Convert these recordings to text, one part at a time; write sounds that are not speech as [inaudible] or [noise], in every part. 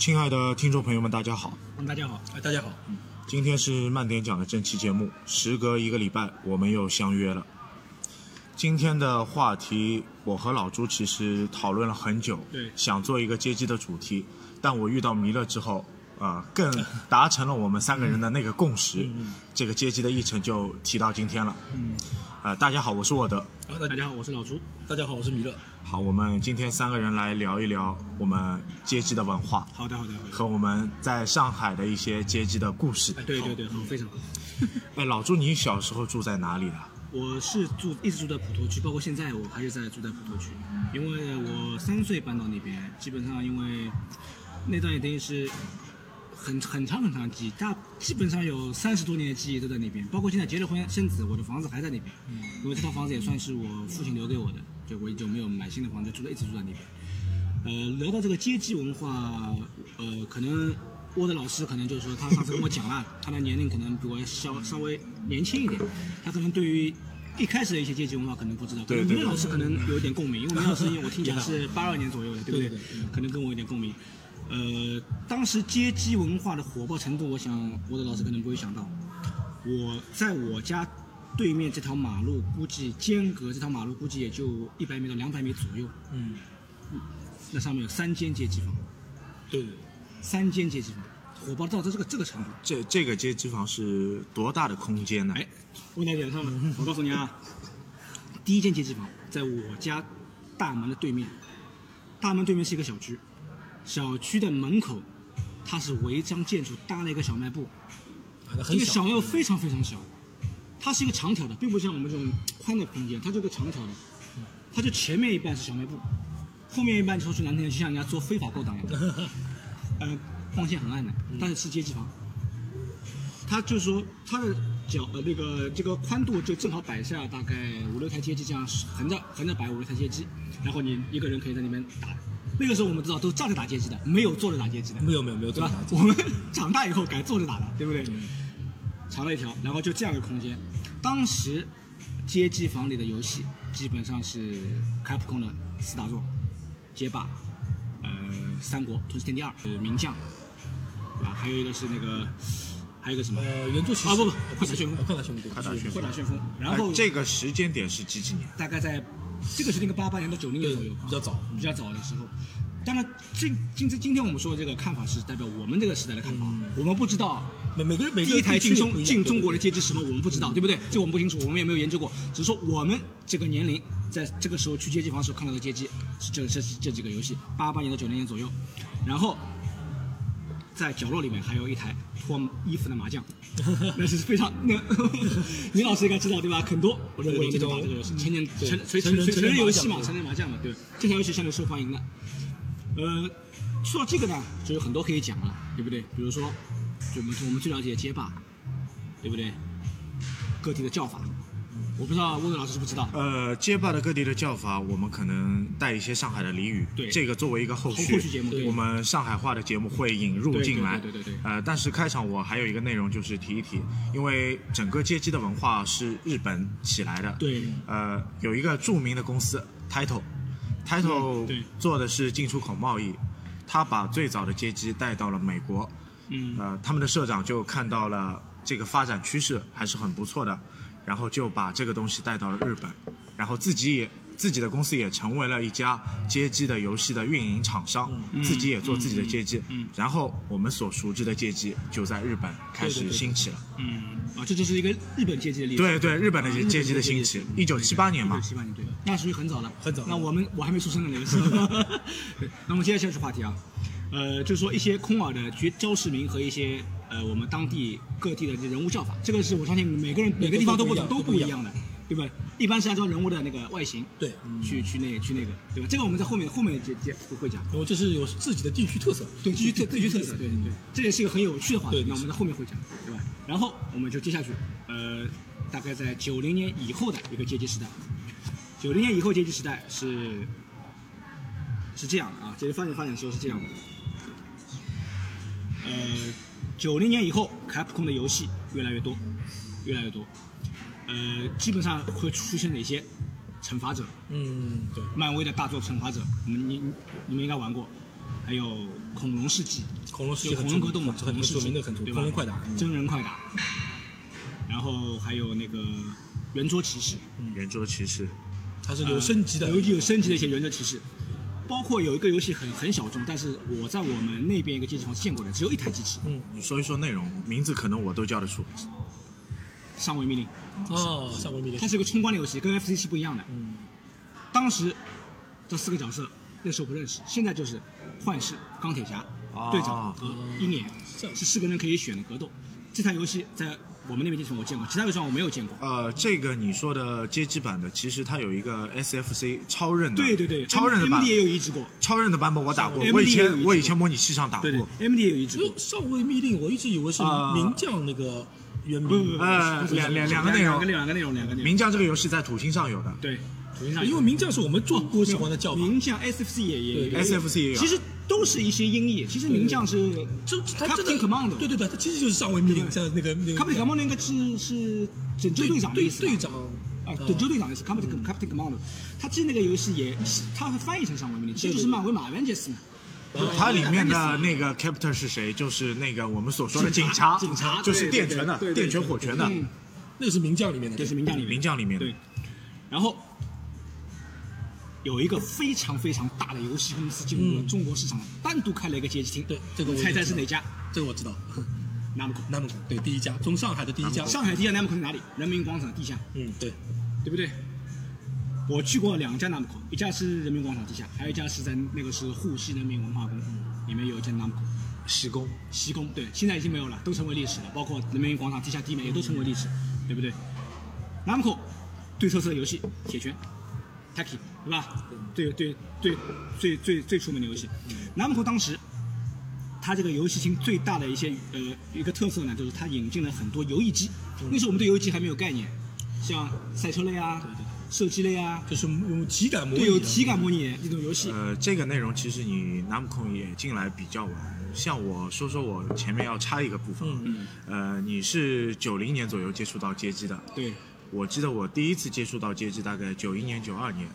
亲爱的听众朋友们，大家好！嗯，大家好，哎，大家好，今天是慢点讲的正期节目，时隔一个礼拜，我们又相约了。今天的话题，我和老朱其实讨论了很久，对想做一个街机的主题，但我遇到弥勒之后，啊、更达成了我们三个人的那个共识，这个街机的议程就提到今天了。嗯，啊、大家好，我是沃德。啊，大大家好，我是老朱。大家好，我是米勒。好，我们今天三个人来聊一聊我们街机的文化好的，好的，好的。和我们在上海的一些街机的故事。哎，对对对，好，非常好。[laughs] 哎，老朱，你小时候住在哪里的？我是住一直住在普陀区，包括现在我还是在住在普陀区，因为我三岁搬到那边，基本上因为那段也等于是很很长很长的记忆，大基本上有三十多年的记忆都在那边，包括现在结了婚生子，我的房子还在那边，因为这套房子也算是我父亲留给我的，就我就没有买新的房子，住在一直住在那边。呃，聊到这个阶级文化，呃，可能我的老师可能就是说，他上次跟我讲了，他的年龄可能比我稍稍微年轻一点，他可能对于一开始的一些阶级文化可能不知道，可能对对明老师可能有一点共鸣，因为明老师因为我听讲 [laughs] 是八二年左右的，对不对。可能跟我有点共鸣。呃，当时街机文化的火爆程度，我想我的老师可能不会想到，我在我家对面这条马路，估计间隔这条马路估计也就一百米到两百米左右，嗯，那上面有三间街机房，对对，三间街机房，火爆到这个这个程度。这这个街机房是多大的空间呢？哎，问到点上了，[laughs] 我告诉你啊，第一间街机房在我家大门的对面，大门对面是一个小区，小区的门口它是违章建筑搭了一个小卖部，啊，那这个小卖部非常非常小，它是一个长条的，并不像我们这种宽的空间，它这个长条的，它就前面一半是小卖部，后面一半说是难听点，就像人家做非法勾当一样的，[laughs] 呃，光线很暗的，但是是街机房。它就是说它的脚呃那个这个宽度就正好摆下大概五六台街机这样横着横着摆五六台街机，然后你一个人可以在里面打。那个时候我们知道都站着打街机的，没有坐着打街机的。没有没有没有对吧？我们长大以后改坐着打的，对不对？长了一条，然后就这样的空间。当时街机房里的游戏基本上是卡普空的四大作：街霸、呃三国、吞噬天地二、呃名将，对吧？还有一个是那个，还有一个什么？呃，原作骑士啊不不呃快打旋风啊快打旋风，对，快打旋风快打旋风。然后哎这个时间点是几几年？大概在这个是那个八八年到九零年左右，比较早，比较早的时候。当然，今今今天我们说的这个看法是代表我们这个时代的看法，我们不知道每每个人每个第一台进中进中国的对街机什么我们不知道，对不对？这我们不清楚，我们也没有研究过，只是说我们这个年龄在这个时候去街机房的时候看到的街机是这这这几个游戏，八八年到九零年左右，然后。在角落里面还有一台脱衣服的麻将，[laughs] 那是非常那，[laughs] 李老师应该知道对吧？很多我对我也这个游戏，成年对成成人成人游戏嘛，成成人麻将嘛，对，这台游戏相对受欢迎的。呃，说到这个呢，就有很多可以讲了，对不对？比如说，就我们我们最了解的街霸，对不对？各地的叫法，我不知道温文老师知不知道？呃，街霸的各地的叫法，我们可能带一些上海的俚语。对这个作为一个后续，后续节目我们上海话的节目会引入进来。对对对呃，但是开场我还有一个内容就是提一提，因为整个街机的文化是日本起来的。对呃，有一个著名的公司 Title。嗯 Title 做的是进出口贸易，他把最早的街机带到了美国，嗯，呃，他们的社长就看到了这个发展趋势还是很不错的，然后就把这个东西带到了日本，然后自己也自己的公司也成为了一家街机的游戏的运营厂商，自己也做自己的街机，嗯嗯然后我们所熟知的街机就在日本开始对对对兴起了。嗯，啊，这就是一个日本街机的例子。对对，日本的啊街街机的兴起，一九七八年嘛一九，七八年对，那属于很早了，很早那我们我还没出生的那个时候。[laughs] 对，那么接下去话题啊，呃，就是说一些空耳的绝招市民和一些呃我们当地各地的这人物叫法，这个是我相信每个人每个地方都不同，都都不一样的，对吧？一般是按照人物的那个外形对，去去那去那个，对吧？这个我们在后面后面接接会讲。我这是有自己的地区特色，对，地区特地区特色，对对对，这也是一个很有趣的话题。那我们在后面会讲，对吧？然后我们就接下去，呃，大概在九零年以后的一个阶级时代。九零年以后阶级时代是是这样的啊，阶级发展发展的时候是这样的。呃，九零年以后，Capcom 的游戏越来越多，越来越多。呃，基本上会出现哪些？惩罚者，嗯，对，漫威的大作《惩罚者》，你们你你你们应该玩过，还有恐龙世纪，恐龙世纪有很出恐龙格斗嘛，很恐龙世纪很有名的很出对吧？恐龙快打嗯真人快打，然后还有那个圆桌骑士，圆桌骑士，它是有升级的，有有升级的一些圆桌骑士，包括有一个游戏很很小众，但是我在我们那边一个街机房见过的，只有一台机器，嗯，你说一说内容，名字可能我都叫得出。上位命令，哦，上位命令，它是一个冲关的游戏，跟 FC 是不一样的。嗯，当时这四个角色那时候不认识，现在就是幻视、钢铁侠、哦队长和鹰眼，是四个人可以选的格斗。这台游戏在我们那边地图我见过，其他地方我没有见过。呃，这个你说的街机版的，其实它有一个 SFC 超任的，对对对，超任的版 MD 也有移植过，超任的版本我打过我以前我以前模拟器上打对对过。，MD 也有移植。上位命令，我一直以为是啊名将那个原名不不不，，呃两两两个内容两个两个内容，两个内容。名将这个游戏在土星上有的，对，因为名将是我们中国喜欢的叫法。名将 SFC 也也 SFC 也有。其实都是一些音译。其实名将是就他真 Captain 的 Commando 对对对，他其实就是上位命令，像那个那个。Captain Commando 应该是是拯救队长的队意思。队长啊，拯救队长的是 Captain Captain Commando，他其实那个游戏也，他翻译成上位命令，其实就是漫威马 Avengers 嘛。它里面的那个 captain 是谁？就是那个我们所说的警察，警察就是电拳的电拳火拳的。嗯，那个是名将里面的，这是名将里面。名将里面的。对，然后有一个非常非常大的游戏公司进入了嗯中国市场，单独开了一个街机厅。对这个我猜猜是哪家这个我知道。[laughs] Namco，Namco，对第一家，从上海的第一家。上海第一家 Namco 是哪里？人民广场地下，嗯，对，对不对？我去过两家 Namco，一家是人民广场地下，还有一家是在那个是沪西人民文化宫，里面有一家 Namco。西宫。西宫对，现在已经没有了，都成为历史了，包括人民广场地下地面也都成为历史，对不对？Namco，对特色的游戏铁拳，Taki 对吧？最最最最最最出名的游戏。Namco 当时它这个游戏厅最大的一些呃一个特色呢，就是它引进了很多游戏机。那时候我们对游戏机还没有概念，像赛车类啊、射击类啊，就是用体感模拟对的，有体感模拟一种游戏。呃，这个内容其实你 Namco 也进来比较晚。像我说说我前面要插一个部分，嗯呃，你是九零年左右接触到街机的，对，我记得我第一次接触到街机大概九一年、九二年，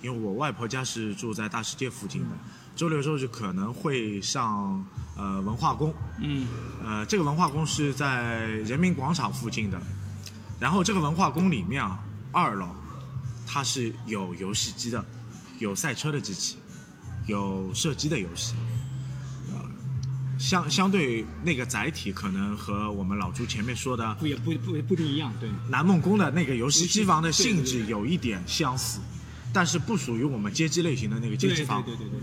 因为我外婆家是住在大世界附近的，周六周日可能会上呃文化宫，嗯，呃，这个文化宫是在人民广场附近的，然后这个文化宫里面啊，二楼它是有游戏机的，有赛车的机器，有射击的游戏，呃，相相对那个载体可能和我们老朱前面说的不也不不不一定一样，对。南梦宫的那个游戏机房的性质有一点相似，但是不属于我们街机类型的那个街机房。对对对对。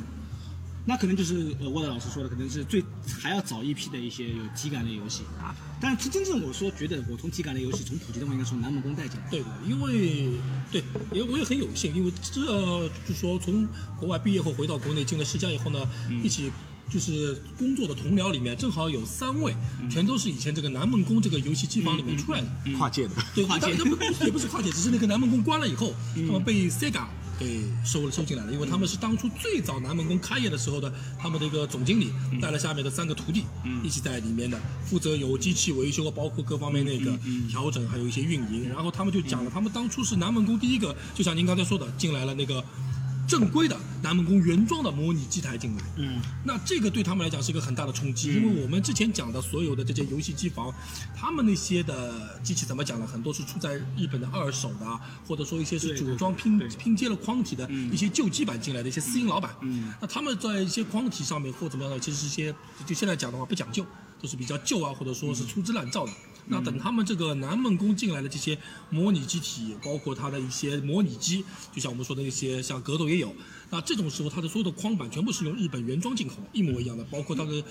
那可能就是呃，沃德老师说的，可能是最还要早一批的一些有体感的游戏啊。但是真正我说觉得，我从体感的游戏从普及的话，应该从南梦宫带进来。对的，因为对，因为我也很有幸，因为这就是说从国外毕业后回到国内进了世嘉以后呢，一起就是工作的同僚里面正好有三位，全都是以前这个南梦宫这个游戏机房里面出来的。跨界的，对，跨界他他们也不是跨界，只是那个南梦宫关了以后，他们被 Sega 给收了收进来了，因为他们是当初最早南梦宫开业的时候的，他们的一个总经理带了下面的三个徒弟，一起在里面的，负责有机器维修，包括各方面那个调整，还有一些运营。然后他们就讲了，他们当初是南梦宫第一个，就像您刚才说的，进来了那个。正规的南梦宫原装的模拟机台进来，嗯，那这个对他们来讲是一个很大的冲击，因为我们之前讲的所有的这些游戏机房，他们那些的机器怎么讲呢？很多是出在日本的二手的啊，或者说一些是组装拼拼接了框体的一些旧机板进来的一些私营老板，嗯。那他们在一些框体上面或怎么样的，其实是一些就现在讲的话不讲究，都是比较旧啊，或者说是粗制滥造的。那等他们这个南梦宫进来的这些模拟机体，包括它的一些模拟机，就像我们说的那些，像格斗也有。那这种时候，它的所有的框板全部是用日本原装进口，一模一样的，包括它的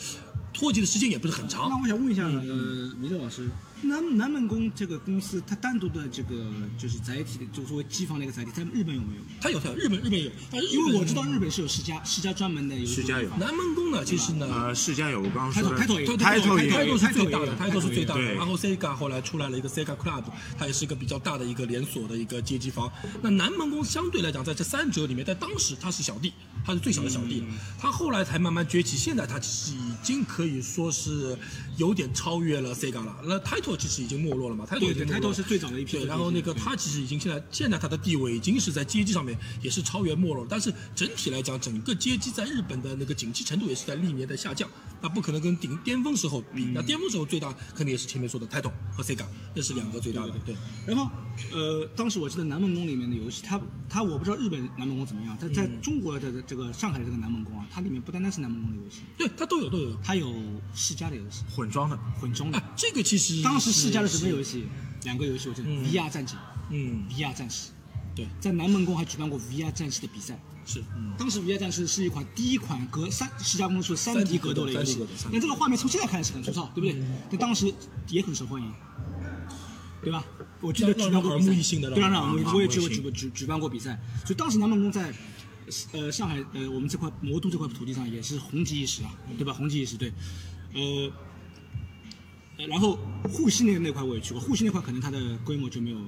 脱节的时间也不是很长那。我想问一下，呃，米勒老师，南南门宫这个公司，它单独的这个就是载体的，就作为机房的一个载体，在日本有没有？它有，它有，日本日本有，但是因为我知道日本是有世家，世家专门的有世嘉有。南门宫呢，其实呢，呃，世家有我刚刚说的 Title- Title 也有 Title 也 Title 有。是最大的有，Title 是最大的。然后 Sega 后来出来了一个 Sega Club，它也是一个比较大的一个连锁的一个街机房。那南门宫相对来讲，在这三者里面，在当时它是小弟，它是最小的小弟，他后来才慢慢崛起。现在他其实已经可以说是有点超越了 Sega 了。那 Title 其实已经没落了嘛，Title，Title 是最早的一批对，然后那个对它其实已经现在现在他的地位已经是在街机上面也是超越没落了，但是整体来讲，整个街机在日本的那个景气程度也是在历年在下降，那不可能跟顶巅峰时候比，嗯那巅峰时候最大肯定也是前面说的 Title 和 Sega，这是两个最大的，对。然后，呃，当时我记得南梦宫里面的游戏，它它我不知道日本南梦宫怎么样，在在嗯中国的这个上海的这个南梦宫啊，它里面不单单是南梦宫的游戏，对，它都有都有。它有世嘉的游戏，混装的，混装的哎。，这个其实当时世嘉的什么游戏？戏？两个游戏我记得嗯，VR 战警、嗯，VR 战士，对，在南梦宫还举办过 VR 战士的比赛。是，当时 VR 战士是一款第一款格三世嘉公司三 3D 格斗的游戏三 D 格斗 3D，但这个画面从现在看是很粗糙，对不对？但当时也很受欢迎，对吧？我记得举办过让比赛人耳目一新的对，让人耳目一新。我也去过举举举办过比赛，所以当时南梦宫在呃上海呃我们这块魔都这块土地上也是红极一时啊，对吧？红极一时，对，呃。呃然后沪西那那块我也去过，沪西那块可能它的规模就没有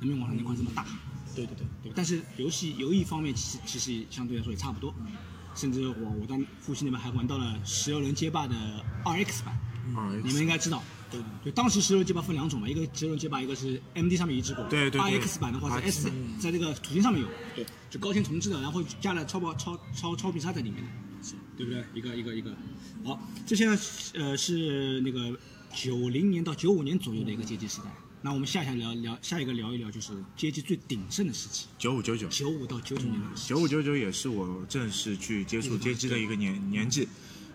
南梦广场那块这么大，对对对。对？但是游戏游艺方面其实其实相对来说也差不多，甚至我我在父亲那边还玩到了十六人街霸的二 X 版，二你们应该知道。对对，当时十六人街霸分两种嘛，一个十六人街霸，一个是 MD 上面移植过，对对对二 X 版的话是 S 在这个土星上面有，对，就高清重置的，然后加了超薄超超超必杀在里面的，是。对不对？一个一个一个，好，这些呢呃是那个九零年到九五年左右的一个街机时代。那我们下一下聊聊下一个聊一聊就是街机最鼎盛的时期，九五九九，九五到九九年的时期。九五九九也是我正式去接触街机的一个年年纪，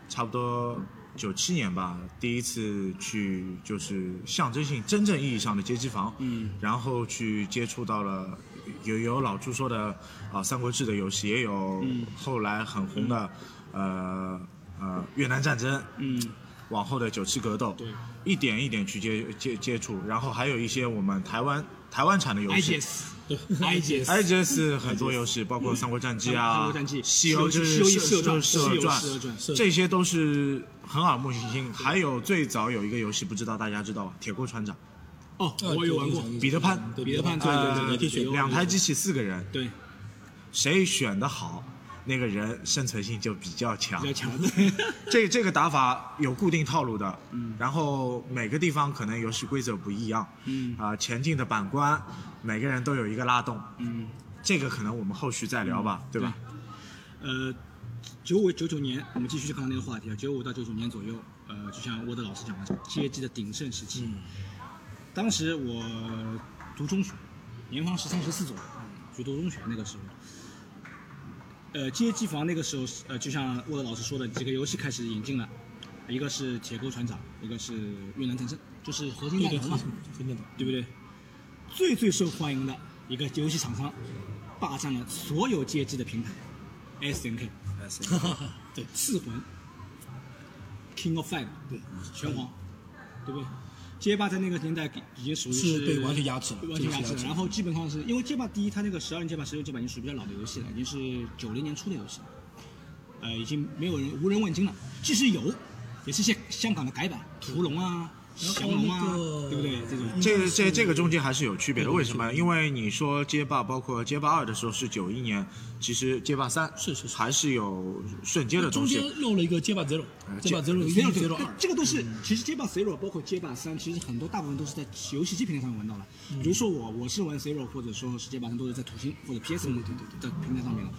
差不多九七年吧，第一次去就是象征性、真正意义上的街机房，嗯，然后去接触到了有有老朱说的啊《三国志》的游戏，也有嗯后来很红的呃呃越南战争，嗯，往后的九七格斗，对，一点一点去接接接触，然后还有一些我们台湾台湾产的游戏。IGS，IGS，IGS [laughs] 很多游戏，包括《三国战记》啊，三国战记西游之西游记射射射传射西游传射传这些都是很耳目一新。还有最早有一个游戏，不知道大家知道吧？铁锅船长，哦，呃我有玩过，彼得潘彼得潘对对对对对对也可以选两台机器四个人，对，谁选的好，那个人生存性就比较强。比较。强。[laughs] 的，这这个打法有固定套路的，嗯。然后每个地方可能游戏规则不一样，嗯。啊、前进的板关，每个人都有一个拉动，嗯，这个可能我们后续再聊吧，对吧？呃，九五九九年，我们继续刚刚那个话题啊，九五到九九年左右，呃，就像沃德老师讲的，街机的鼎盛时期。当时我读中学，年方十三十四左右，去读中学那个时候。呃，街机房那个时候，呃，就像沃德老师说的，几个游戏开始引进了，一个是铁钩船长，一个是越南战争，就是合金对对弹头嘛，分辨的。对不对？最最受欢迎的一个游戏厂商，霸占了所有街机的平台，SNK，[laughs] 对，四魂，King of Fight，对，拳皇，对不对？街霸在那个年代已经属于是对完全压制了被完全压制然后基本上是因为街霸第一，它那个十二人街霸、十六街霸已经属于比较老的游戏了，已经是九零年初的游戏了，呃，已经没有人无人问津了。即使有，也是一些香港的改版，屠龙啊、降龙啊，对不对？这种这个这这个中间还是有区别的，为什么？因为你说街霸，包括街霸二的时候是九一年，其实街霸三是是是还是有瞬间的中东西间。漏了一个街霸 Zero，街霸 Zero 一 Zero Zero 二，这个都是其实街霸 Zero 包括街霸三，其实很多大部分都是在游戏机平台上面玩到了。比如说我我是玩 Zero 或者说是街霸三，都是在土星或者 PS 的的平台上面的。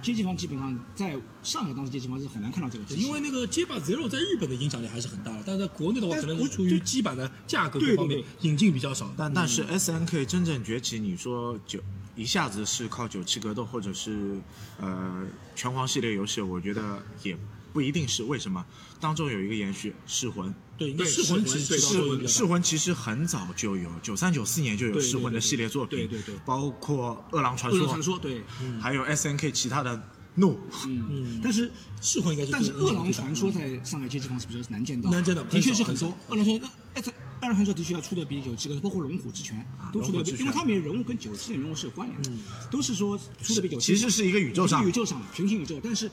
街机房基本上在上海当时街机房是很难看到这个机器，因为那个街霸 Zero 在日本的影响力还是很大的，但是在国内的话，可能是出于基板的价格各方面引进比较少。但但是 S N K 真正崛起，你说九一下子是靠九七格斗或者是呃拳皇系列游戏，我觉得也不一定是。为什么？当中有一个延续噬魂，对，噬魂其实噬魂是噬魂其实很早就有，九三九四年就有噬魂的系列作品，对对对对包括饿狼传说，传说对，还有 S N K 其他的怒，嗯，但是噬魂应该是但是饿狼传说在上海街机房是比较难见到，难见到的确是很多。饿狼传说，哎，这饿狼传说的确要出的比九七个，包括龙虎之拳都出的因为他们人物跟九七的人物是有关联的，都是说出的比九七。其实是一个宇宙上宇宙上的平行宇宙，但是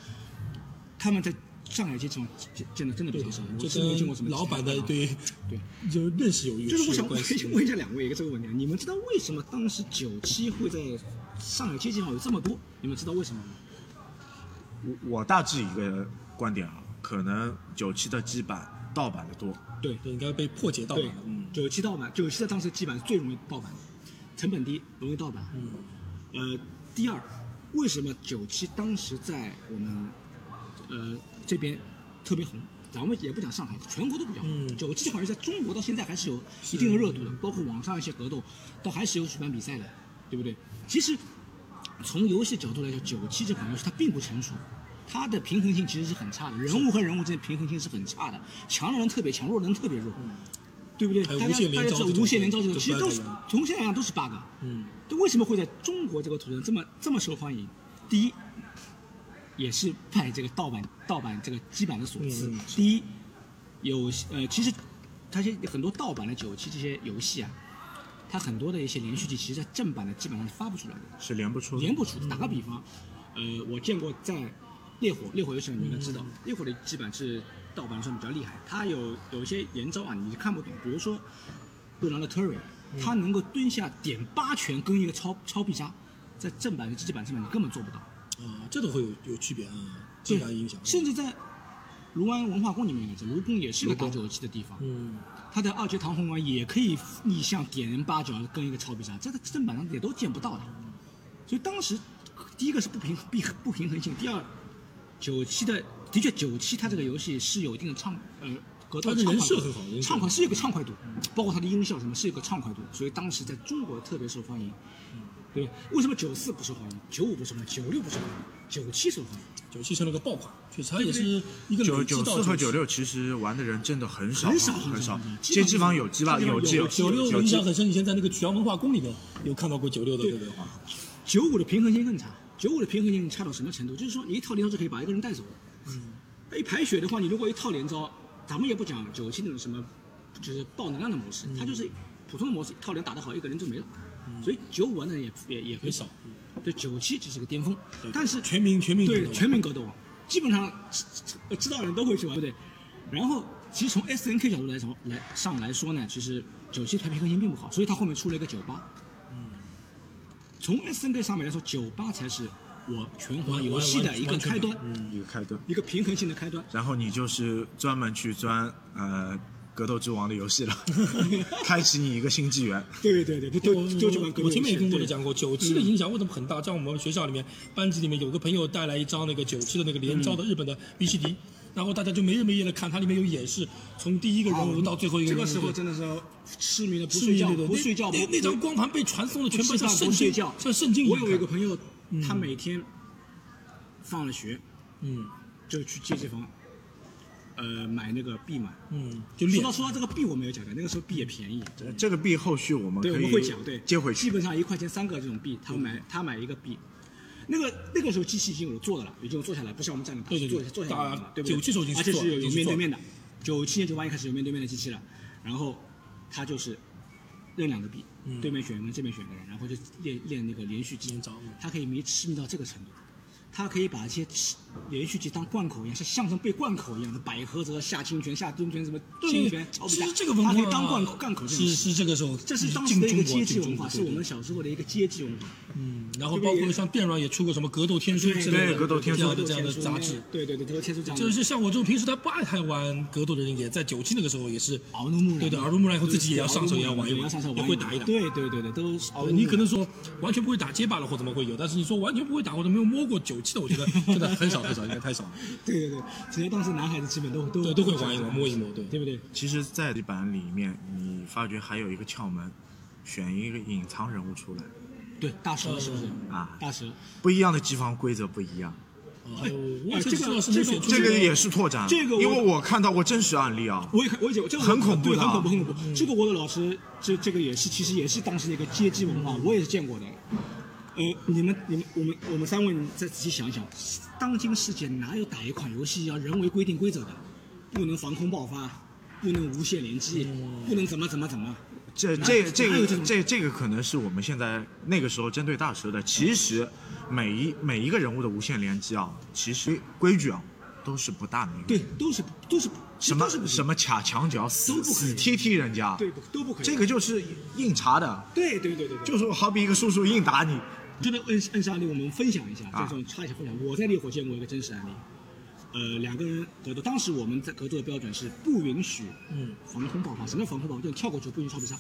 他们在上海街机房见见的真的比较少，我这是没有见过什么老板的对对。就认识有一就是我想有关系。问一下两位一个这个问题啊，你们知道为什么当时九七会在上海街机房有这么多？你们知道为什么吗？我我大致一个观点啊，可能九七的基板盗版的多。对对，应该被破解到对了。嗯，九七盗版，九七的当时基本上最容易盗版的，成本低，容易盗版。嗯，呃，第二，为什么九七当时在我们呃这边特别红？咱们也不讲上海，全国都比较红。嗯九七好像在中国到现在还是有一定的热度的，包括网上一些格斗，都还是有举办比赛的，对不对？其实从游戏角度来讲，九七这款游戏它并不成熟。它的平衡性其实是很差的，人物和人物之间平衡性是很差的，强的人特别强，弱的人特别弱，对不对？大家大家知道无限连招这种，就其实都是从现在来讲都是 bug。嗯，这为什么会在中国这个土地上这么这么受欢迎？第一，也是拜这个盗版盗版这个基板的所赐。嗯第一，有呃，其实它些很多盗版的九七这些游戏啊，它很多的一些连续剧，其实在正版的基本上是发不出来的。是连不出的。连不出。打个比方，呃，我见过在烈火烈火游戏里面应该知道，烈火的基本是盗版算比较厉害，它有有一些连招啊，你看不懂，比如说对狼的 Terry，他能够蹲下点八拳跟一个超超必杀，在正版的机版上面你根本做不到。啊，这都会有有区别啊，这样影响。甚至在卢湾文化宫里面卢宫也是个打九七的地方，嗯，它的二阶堂红丸也可以逆向点人八角跟一个超必杀，这个正版上也都见不到的。所以当时第一个是不平不不平衡性，第二九七的的确九七它这个游戏是有一定的畅呃格斗它的人畅快度设很好畅快是有个畅快度，包括它的音效什么是有个畅快度，所以当时在中国特别受欢迎。对吧？为什么九四不受欢迎，九五不受欢迎，九六不受欢迎，九七受欢迎？九七成了个爆款，确实它也是一个九九四和九九六其实玩的人真的很少，很少很少。街机房有机吧？有机有九六我印象很深，以前在那个曲阳文化宫里面有看到过九六的这个画。九五的平衡性更差，九五的平衡性差到什么程度？就是说你一套连招就可以把一个人带走。嗯，一排血的话，你如果一套连招，咱们也不讲九七那种什么，就是爆能量的模式，它就是普通的模式，一套连打得好，一个人就没了。所以九五玩的人也也也很少。对，九七只是个巅峰，但是全民全民对全民格斗王，基本上知知道的人都会去玩，对不对？然后其实从 S N K 角度来说来上来说呢，其实九七它平衡性并不好，所以它后面出了一个九八。嗯从 S N K 上面来说，九八才是我拳皇游戏的一个开端，嗯一个开端，一个平衡性的开端。然后你就是专门去钻呃格斗之王的游戏了，[laughs] 开启你一个新纪元。对对对，对，我就就就玩格斗我前面也跟各位讲过，九七的影响为什么很大？在我们学校里面，班级里面有个朋友带来一张那个九七的那个连招的日本的 VCD，然后大家就没日没夜的看，它里面有演示，从第一个人物到最后一个人物。这个时候真的是痴迷的不睡觉对对对不睡觉那那那张光盘被传送的全部不吃饭像圣经，不睡觉，像圣经一我。有一个朋友，他每天放了学嗯就去借这房，呃，买那个币嘛。嗯，就练说到。说到这个币，我没有讲的，那个时候币也便宜。这个币后续我们对，我们会讲，对，接回去。基本上一块钱三个这种币，他买他买一个币，那个那个时候机器已经有做的了，已经有做下来，不像我们站着打，对对对坐坐下来了对不对？九七时候已经而且是有做了已经做面对面的，九七年九八年开始有面对面的机器了，然后他就是扔两个币，嗯对面选一个人，这边选一个人，然后就练练那个连续技连招嗯，他可以迷痴迷到这个程度。他可以把一些连续技当贯口一样，像相声被贯口一样的百合泽、下清泉、下蹲拳什么清泉、超其比实这个文化可以当贯口是是这个时候这是当时进的一个阶级文化，是我们小时候的一个阶级文化。嗯，然后包括像电软也出过什么格斗天书之类的格斗天书这样的这样的杂志。对对对，格斗天书这样的。就是像我这种平时他不爱太玩格斗的人，也在九七那个时候也是耳濡目染，对对耳濡目染以后自己也要上手也要玩一玩也会打一打对对对对，都你可能说完全不会打街霸了或怎么会有，但是你说完全不会打或者没有摸过九七的，我觉得真的很少很少，应该太少了。[laughs] 对对对，其实当时男孩子基本都都，都会玩一玩，摸一摸，对。对不对？其实，在这版里面，你发觉还有一个窍门，选一个隐藏人物出来对，大蛇是不是？啊，大蛇，不一样的机房规则不一样，哎这个也知道是没选出这个也是拓展。这个因为我看到过真实案例啊，我也看，我也有这个很恐怖，的啊很恐怖，很恐怖。这个我的老师，这这个也是，其实也是当时的一个街机文化，我也是见过的。呃，你们、你们、我们、我们三位，你再仔细想一想，当今世界哪有打一款游戏要人为规定规则的？不能防空爆发，不能无限连击，不能怎么怎么怎么。这这这个这这这个可能是我们现在那个时候针对大蛇的。其实每一每一个人物的无限连击啊，其实规矩啊都是不大明的。对，都是都是什么是什么卡墙角都死不死踢踢人家，对不都不可以。这个就是硬查的，对对对对对，就是好比一个叔叔硬打你，这个恩恩师案例，我们分享一下，啊这种插一下分享。我在烈火见过一个真实案例，呃两个人格斗，当时我们在格斗的标准是不允许嗯防空爆发。什么叫防空爆发？就是跳过去不允许超必杀，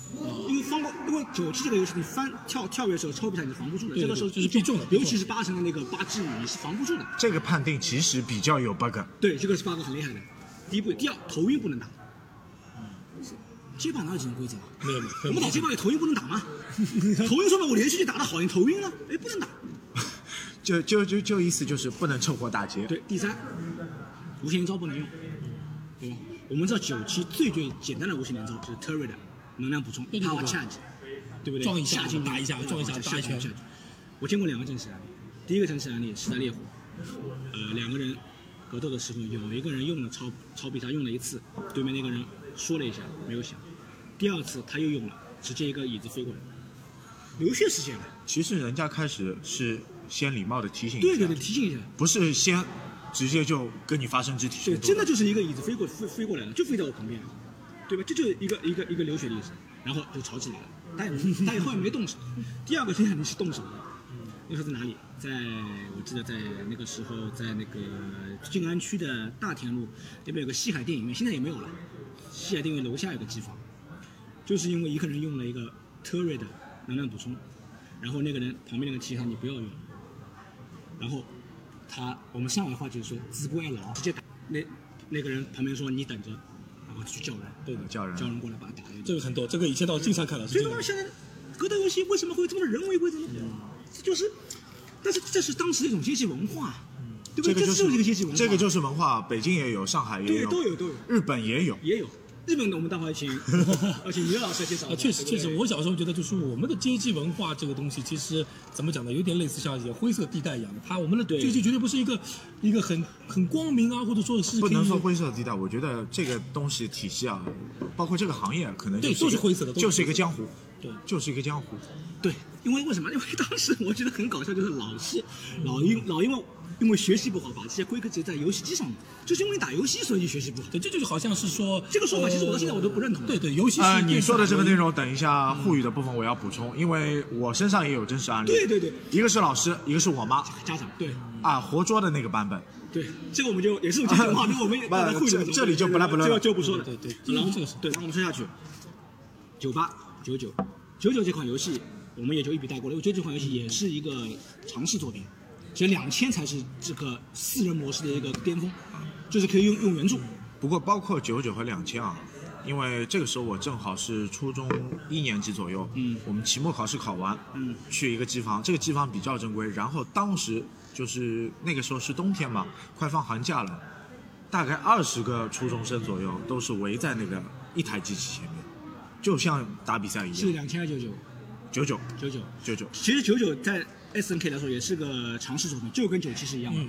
因为防过，因为九七这个游戏你翻跳跳跃的时候超必杀你是防不住的，对这个时候就是必中的尤其是八成的那个八之五你是防不住的。这个判定其实比较有 bug。对，这个是 bug 很厉害的。第一步，第二头晕不能打。街霸哪有这种规则啊？没有没有，我们打街霸里头晕不能打吗？[laughs] 头晕说明我连续剧打得好，你头晕了，哎，不能打。[laughs] 就就就就意思就是不能趁火打劫。对，第三，无限连招不能用，对吧？我们知道九七最最简单的无限连招就是 turret 能量补充对对对 power charge，对不对？撞一下下进打一下撞一下打一拳下我见过两个真实案例，第一个真实案例是在烈火，呃，两个人格斗的时候，有一个人用了超超必杀用了一次，对面那个人说了一下没有响，第二次他又用了，直接一个椅子飞过来，流血事件了。其实人家开始是先礼貌的提醒一下，对对对，提醒一下。不是先直接就跟你发生肢体对，冲突。真的就是一个椅子飞过飞飞过来了，就飞在我旁边，对吧？这就是一个一个一个流血的意思，然后就吵起来了。但 [laughs] 但也后面没动手。第二个真的你是动手的，那时候在哪里？在我记得在那个时候在那个静安区的大田路那边有个西海电影院，现在也没有了。西海定位楼下有个机房，就是因为一个人用了一个 turret 的能量补充，然后那个人旁边那个提他你不要用，然后他我们上海话就是说自不爱劳，直接打那那个人旁边说你等着，然后去叫人，对的，叫人叫人过来把他打了。这个很多，这个以前到经常看到所以说。现在格斗游戏为什么会有这么人为规则呢？这就是，但是这是当时的一种阶级文化，对不对？这个就就是一个阶级文化，这个就是文化，北京也有，上海也有对有，都有都有日本也有。也有。日本的我们待会儿请，[laughs] 而且于老师也介绍确实确实，我小时候觉得就是我们的阶级文化这个东西，其实怎么讲呢，有点类似像一些灰色地带一样的。它我们的对。阶级绝对不是一个一个很很光明啊，或者说是不能说灰色地带，我觉得这个东西体系啊，包括这个行业，可能对就是灰色的。就是一个江湖，对就是一个江湖。对，因为为什么？[laughs] 因为当时我觉得很搞笑，就是老是老因老因为因为学习不好，把这些规则直接在游戏机上面，就是因为你打游戏所以你学习不好。对，这就是好像是说这个说法其实我到现在我都不认同呃对对，游戏呃，是你说的这个内容，等一下沪语的部分我要补充，因为我身上也有真实案例。对对对，一个是老师，一个是我妈家长对啊，活捉的那个版本。对，这个我们就也是种阶级文化，[laughs] 那我们不把它互这这里就不拉不拉这个就不说了。对对然后这个是对，然后我们说下去，九八九九九九这款游戏，我们也就一笔带过了，因为九九这款游戏也是一个尝试作品，其实两千才是这个四人模式的一个巅峰，就是可以用用原著。不过包括九九和两千啊，因为这个时候我正好是初中一年级左右，嗯我们期末考试考完，嗯，去一个机房，这个机房比较正规，然后当时就是那个时候是冬天嘛，快放寒假了，大概二十个初中生左右都是围在那个一台机器前面，就像打比赛一样是样，两千还是九九？九九九九。九九，其实九九在 S N K 来说也是个尝试作品，就跟九七是一样的。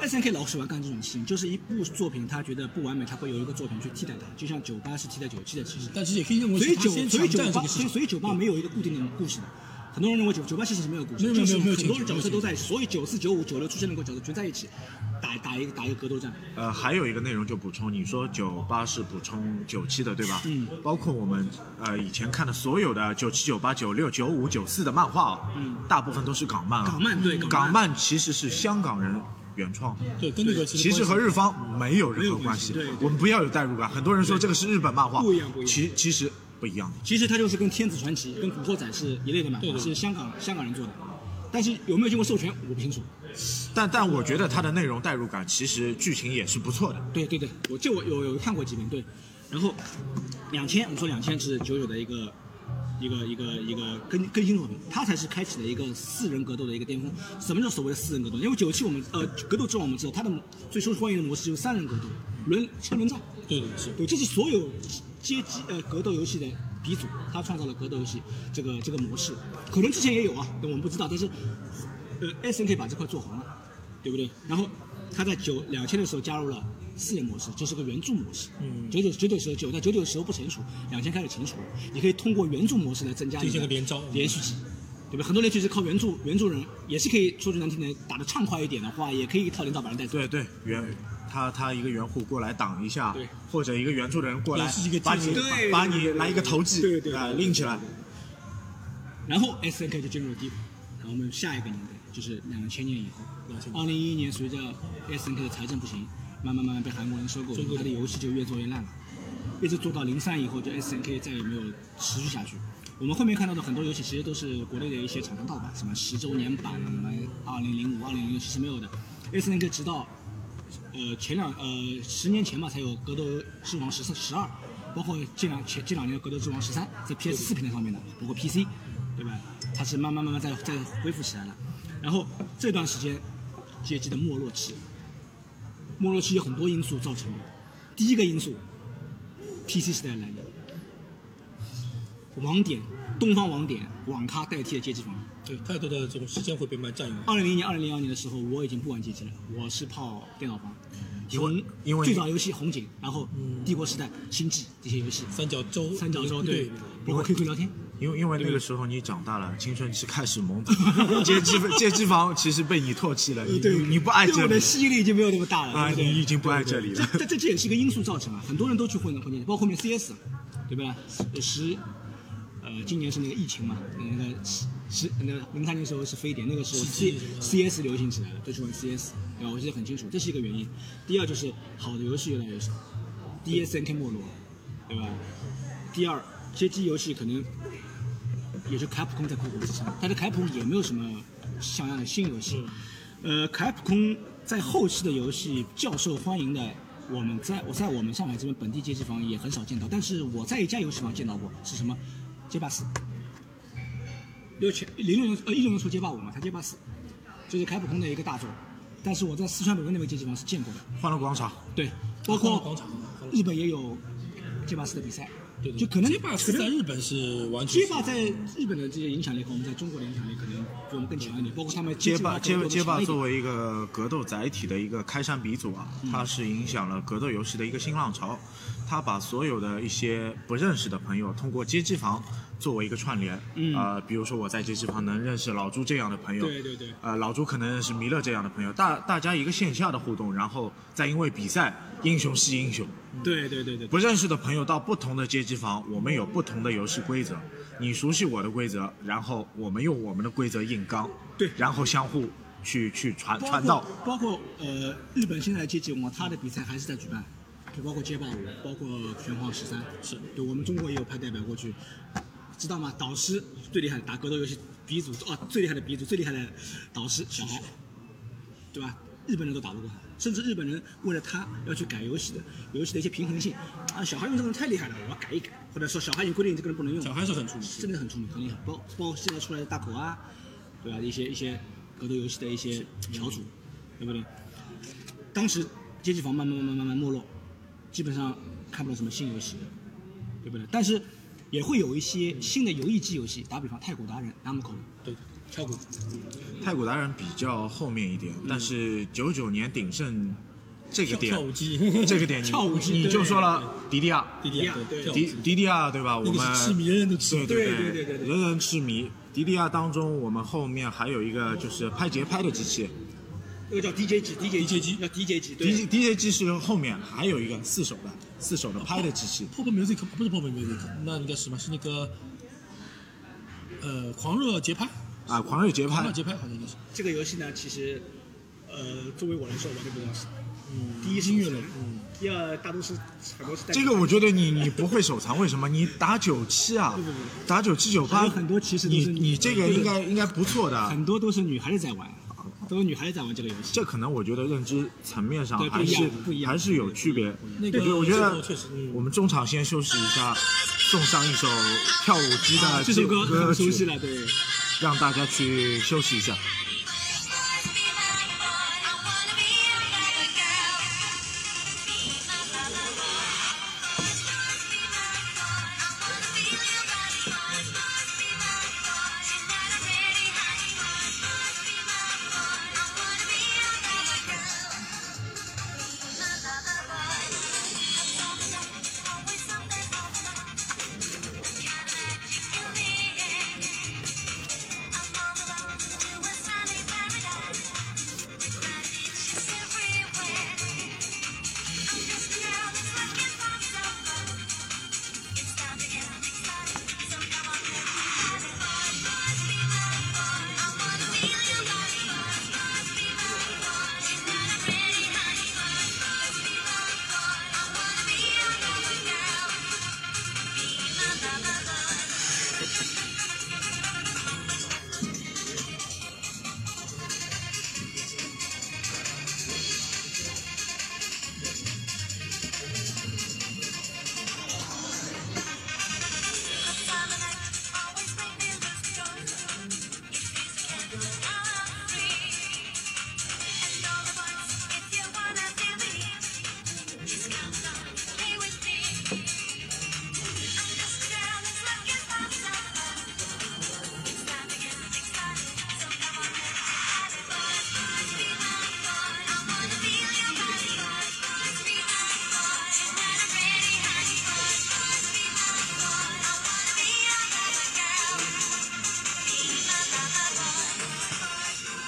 S N K 老喜欢干这种事情，就是一部作品他觉得不完美，他会有一个作品去替代它，就像九八是替代九七的，其实。但是也可以认为所以九所以九八所以九八没有一个固定的故事的。很多人认为九九八其实是没有故事，就是很多人角色都在，所以九四九五九六出现那个角色全在一起，打打一个打一个格斗战。呃，还有一个内容就补充，你说九八是补充九七的，对吧？嗯。包括我们呃以前看的所有的九七、九八、九六、九五、九四的漫画啊，嗯大部分都是港漫啊。港漫对港漫其实是香港人原创。对，跟那个其实和日方没有任何关系，对我们不要有代入感。很多人说这个是日本漫画，不一样不一样其其实不一样的。其实它就是跟《天子传奇》跟《古惑仔》是一类的嘛，对对是香港香港人做的。但是有没有经过授权，我不清楚。但但我觉得它的内容代入感，其实剧情也是不错的。对对对，我这我有有看过几遍，对。然后两千，我们说两千是九九的一个一个一个一个更更新作品，它才是开启了一个四人格斗的一个巅峰。什么叫所谓的四人格斗？因为九七我们呃格斗之王我们知道它的最受欢迎的模式就是三人格斗，轮车轮战。对对是。对，这是所有街机呃格斗游戏的鼻祖，他创造了格斗游戏这个这个模式。可能之前也有啊，但我们不知道，但是呃 S N K 把这块做红了，对不对？然后他在九两千的时候加入了四人模式，这是个援助模式。嗯九九九九时候九在九九的时候不成熟，两千开始成熟，你可以通过援助模式来增加进行个连招连续技。对吧？很多连续是靠援助援助人，也是可以说句难听点，打得畅快一点的话，也可以一套连招把人带走。对对，援他他一个援护过来挡一下对，或者一个援助的人过来也是一个把你把你来一个投技，对对对啊拎起来。然后 S N K 就进入了低谷，然后我们下一个年代就是两千年以后，二零一一年随着 S N K 的财政不行，慢慢慢慢被韩国人收购，它的游戏就越做越烂了，一直做到零三以后，就 S N K 再也没有持续下去。我们后面看到的很多游戏，其实都是国内的一些厂商盗版，什么十周年版、什么二零零五、二零零六，其实没有的。S N K 直到呃前两呃十年前吧，才有《格斗之王十四十二》，包括这两前这两年《格斗之王十三》在 P S 四平台上面的，包括 P C，对吧？它是慢慢慢慢在在恢复起来了。然后这段时间街机的没落期，没落期有很多因素造成的。第一个因素，PC 时代来临，网点，东方网点，网咖代替了街机房。对，太多的这种时间会被慢占用。二零零年、二零零二年的时候，我已经不玩街机了，我是泡电脑房。因为因为最早游戏红警，然后帝国时代、星际这些游戏，三角洲，三角洲对对，包括 QQ 聊天。因为因为那个时候你长大了，青春期开始萌动，街机 [laughs] 街机房其实被你唾弃了，你你你不爱这里对我的吸引力已经没有那么大了啊，你已经不爱这里了。这这这这也是一个因素造成啊，很多人都去混混进去，包括后面 CS，对吧？十呃，今年是那个疫情嘛，那个十十那个零三年时候是非典，那个时候 C CS 流行起来了，都去玩 CS，对吧？我记得很清楚，这是一个原因。第二就是好的游戏越来越少，DSNK 没落，对吧？第二，街机游戏可能也是卡普空在苦苦支撑，但是卡普空也没有什么像样的新游戏。呃，卡普空在后期的游戏较受欢迎的，我们在我在我们上海这边本地街机房也很少见到，但是我在一家游戏房见到过，是什么？街霸四。六前零六年呃一六年出街霸五嘛，他街霸四，就是开普空的一个大作，但是我在四川北路那边街机房是见过的。欢乐广场，对，包括欢乐广场日本也有街霸四的比赛，对对就可能街霸四在日本是完全街霸在日本的这些影响力和我们在中国的影响力可能比我们更强一点，包括他们街霸街霸街霸作为一个格斗载体的一个开山鼻祖啊，它是影响了格斗游戏的一个新浪潮。它把所有的一些不认识的朋友通过街机房作为一个串联，嗯。呃，比如说我在街机房能认识老朱这样的朋友，对对对。呃，老朱可能认识弥勒这样的朋友，大大家一个线下的互动，然后再因为比赛英雄惜英雄，对对对对不认识的朋友到不同的街机房，我们有不同的游戏规则，你熟悉我的规则，然后我们用我们的规则硬刚，对。然后相互去去传传道。包括呃日本现在的街机文化，它的比赛还是在举办，就包括街霸五，包括拳皇十三，是对我们中国也有派代表过去，知道吗？导师最厉害的打格斗游戏鼻祖哦，最厉害的鼻祖，最厉害的导师小孩，对吧？日本人都打不过他，甚至日本人为了他要去改游戏的游戏的一些平衡性啊，小孩用这个人太厉害了，我要改一改，或者说小孩已经规定这个人不能用，小孩是很聪明真的很聪明，很厉害。包包括现在出来的大口啊，对吧？一些一些格斗游戏的一些翘楚，对不对？当时街机房慢慢慢慢慢慢没落，基本上看不到什么新游戏，对不对？但是也会有一些新的游艺机游戏，打比方太古达人、Namco，对跳鼓，太古达人比较后面一点，但是九九年鼎盛这个点跳，舞机，[laughs] 这个点你跳舞机你就说了迪迪亚，迪迪亚迪迪迪亚对吧？我们痴迷，人人都痴迷。对。对对对对对。人人痴迷。迪迪亚当中，我们后面还有一个就是拍节拍的机器那个叫 DJ 机，DJ 机机叫 DJ 机，对，DJ DJ 机是后面还有一个四手的四手的拍的机器。Pop Music 不是 Pop Music，那应该是什么？是那个呃狂热节拍，啊，狂热节拍狂热，节拍好像应该是。这个游戏呢，其实呃，作为我来说玩的比较少。嗯，第一是音乐类，嗯，第二大多是很多是这个我觉得你你不会手残，为什么？你打九七啊不不不，打九七九八，很多其实都你是你这个应该应该不错的。很多都是女孩子在玩，都是女孩子在玩这个游戏。这可能我觉得认知层面上还是还是有区别。那个我觉得我觉得确实嗯我们中场先休息一下，送上一首跳舞机的啊这首歌歌曲，很熟悉了，对。让大家去休息一下。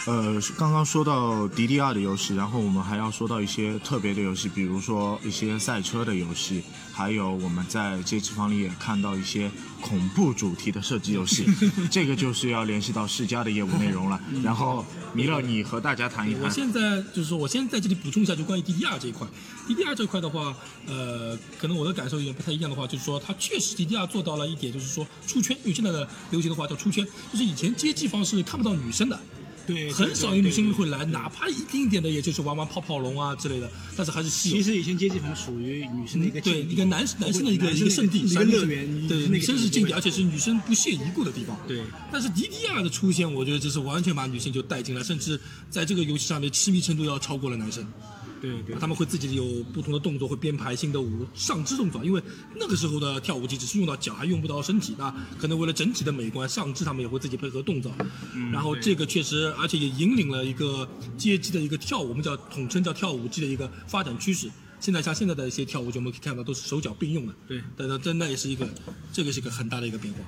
呃，刚刚说到 DDR 的游戏，然后我们还要说到一些特别的游戏，比如说一些赛车的游戏，还有我们在街机房里也看到一些恐怖主题的射击游戏，[laughs] 这个就是要联系到世嘉的业务内容了。然后弥勒，你和大家谈一我谈。现在就是说，我先在这里补充一下，就关于 DDR 这一块。DDR 这一块的话，呃，可能我的感受有点不太一样的话，就是说它确实 DDR 做到了一点，就是说出圈。因为现在的流行的话叫出圈，就是以前街机房是看不到女生的。对，很少有女生会来，哪怕一丁点的，也就是玩玩泡泡龙啊之类的，但是还是稀有其。实以前街机房属于女生的一个对一个男男生的一个一个圣地，一个乐园，对，女生是禁地，而且是女生不屑一顾的地方。对但是迪迪亚的出现，我觉得这是完全把女性就带进来，甚至在这个游戏上面痴迷程度要超过了男生。对对，他们会自己有不同的动作，会编排新的舞上肢动作，因为那个时候的跳舞机只是用到脚，还用不到身体，那可能为了整体的美观，上肢他们也会自己配合动作。然后这个确实，而且也引领了一个街机的一个跳舞，我们叫统称叫跳舞机的一个发展趋势。现在像现在的一些跳舞机，我们可以看到都是手脚并用的。对但那那也是一个，这个是一个很大的一个变化。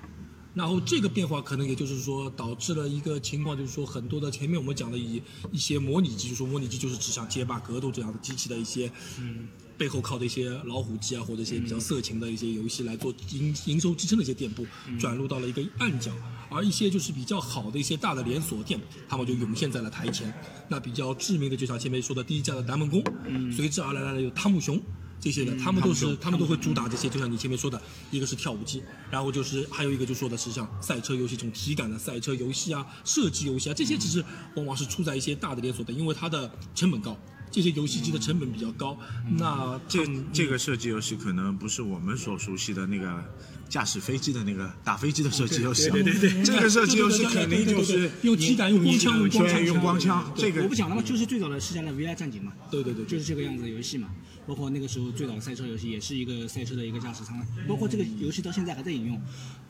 然后这个变化可能也就是说导致了一个情况，就是说很多的前面我们讲的以一些模拟机，就是说模拟机就是指向街霸、格斗这样的机器的一些，嗯，背后靠的一些老虎机啊，或者一些比较色情的一些游戏来做营营收支撑的一些店铺，转入到了一个暗角，而一些就是比较好的一些大的连锁店，他们就涌现在了台前。那比较知名的，就像前面说的第一家的南门宫，嗯，随之而来的有汤姆熊。这些的，他们都是他们都会主打这些，就像你前面说的，一个是跳舞机，然后就是还有一个就说的是像赛车游戏这种体感的赛车游戏啊、射击游戏啊，这些其实往往是出在一些大的连锁的，因为它的成本高，这些游戏机的成本比较高。那这这个射击游戏可能不是我们所熟悉的那个驾驶飞机的那个打飞机的射击游戏啊，对对对对这个射击游戏肯定就是用体感、用光枪、用光枪、用光枪，这个我不讲了嘛？就是最早的世嘉的 VR 战警嘛，对对对，就是这个样子的游戏嘛。包括那个时候最早的赛车游戏，也是一个赛车的一个驾驶舱，包括这个游戏到现在还在引用，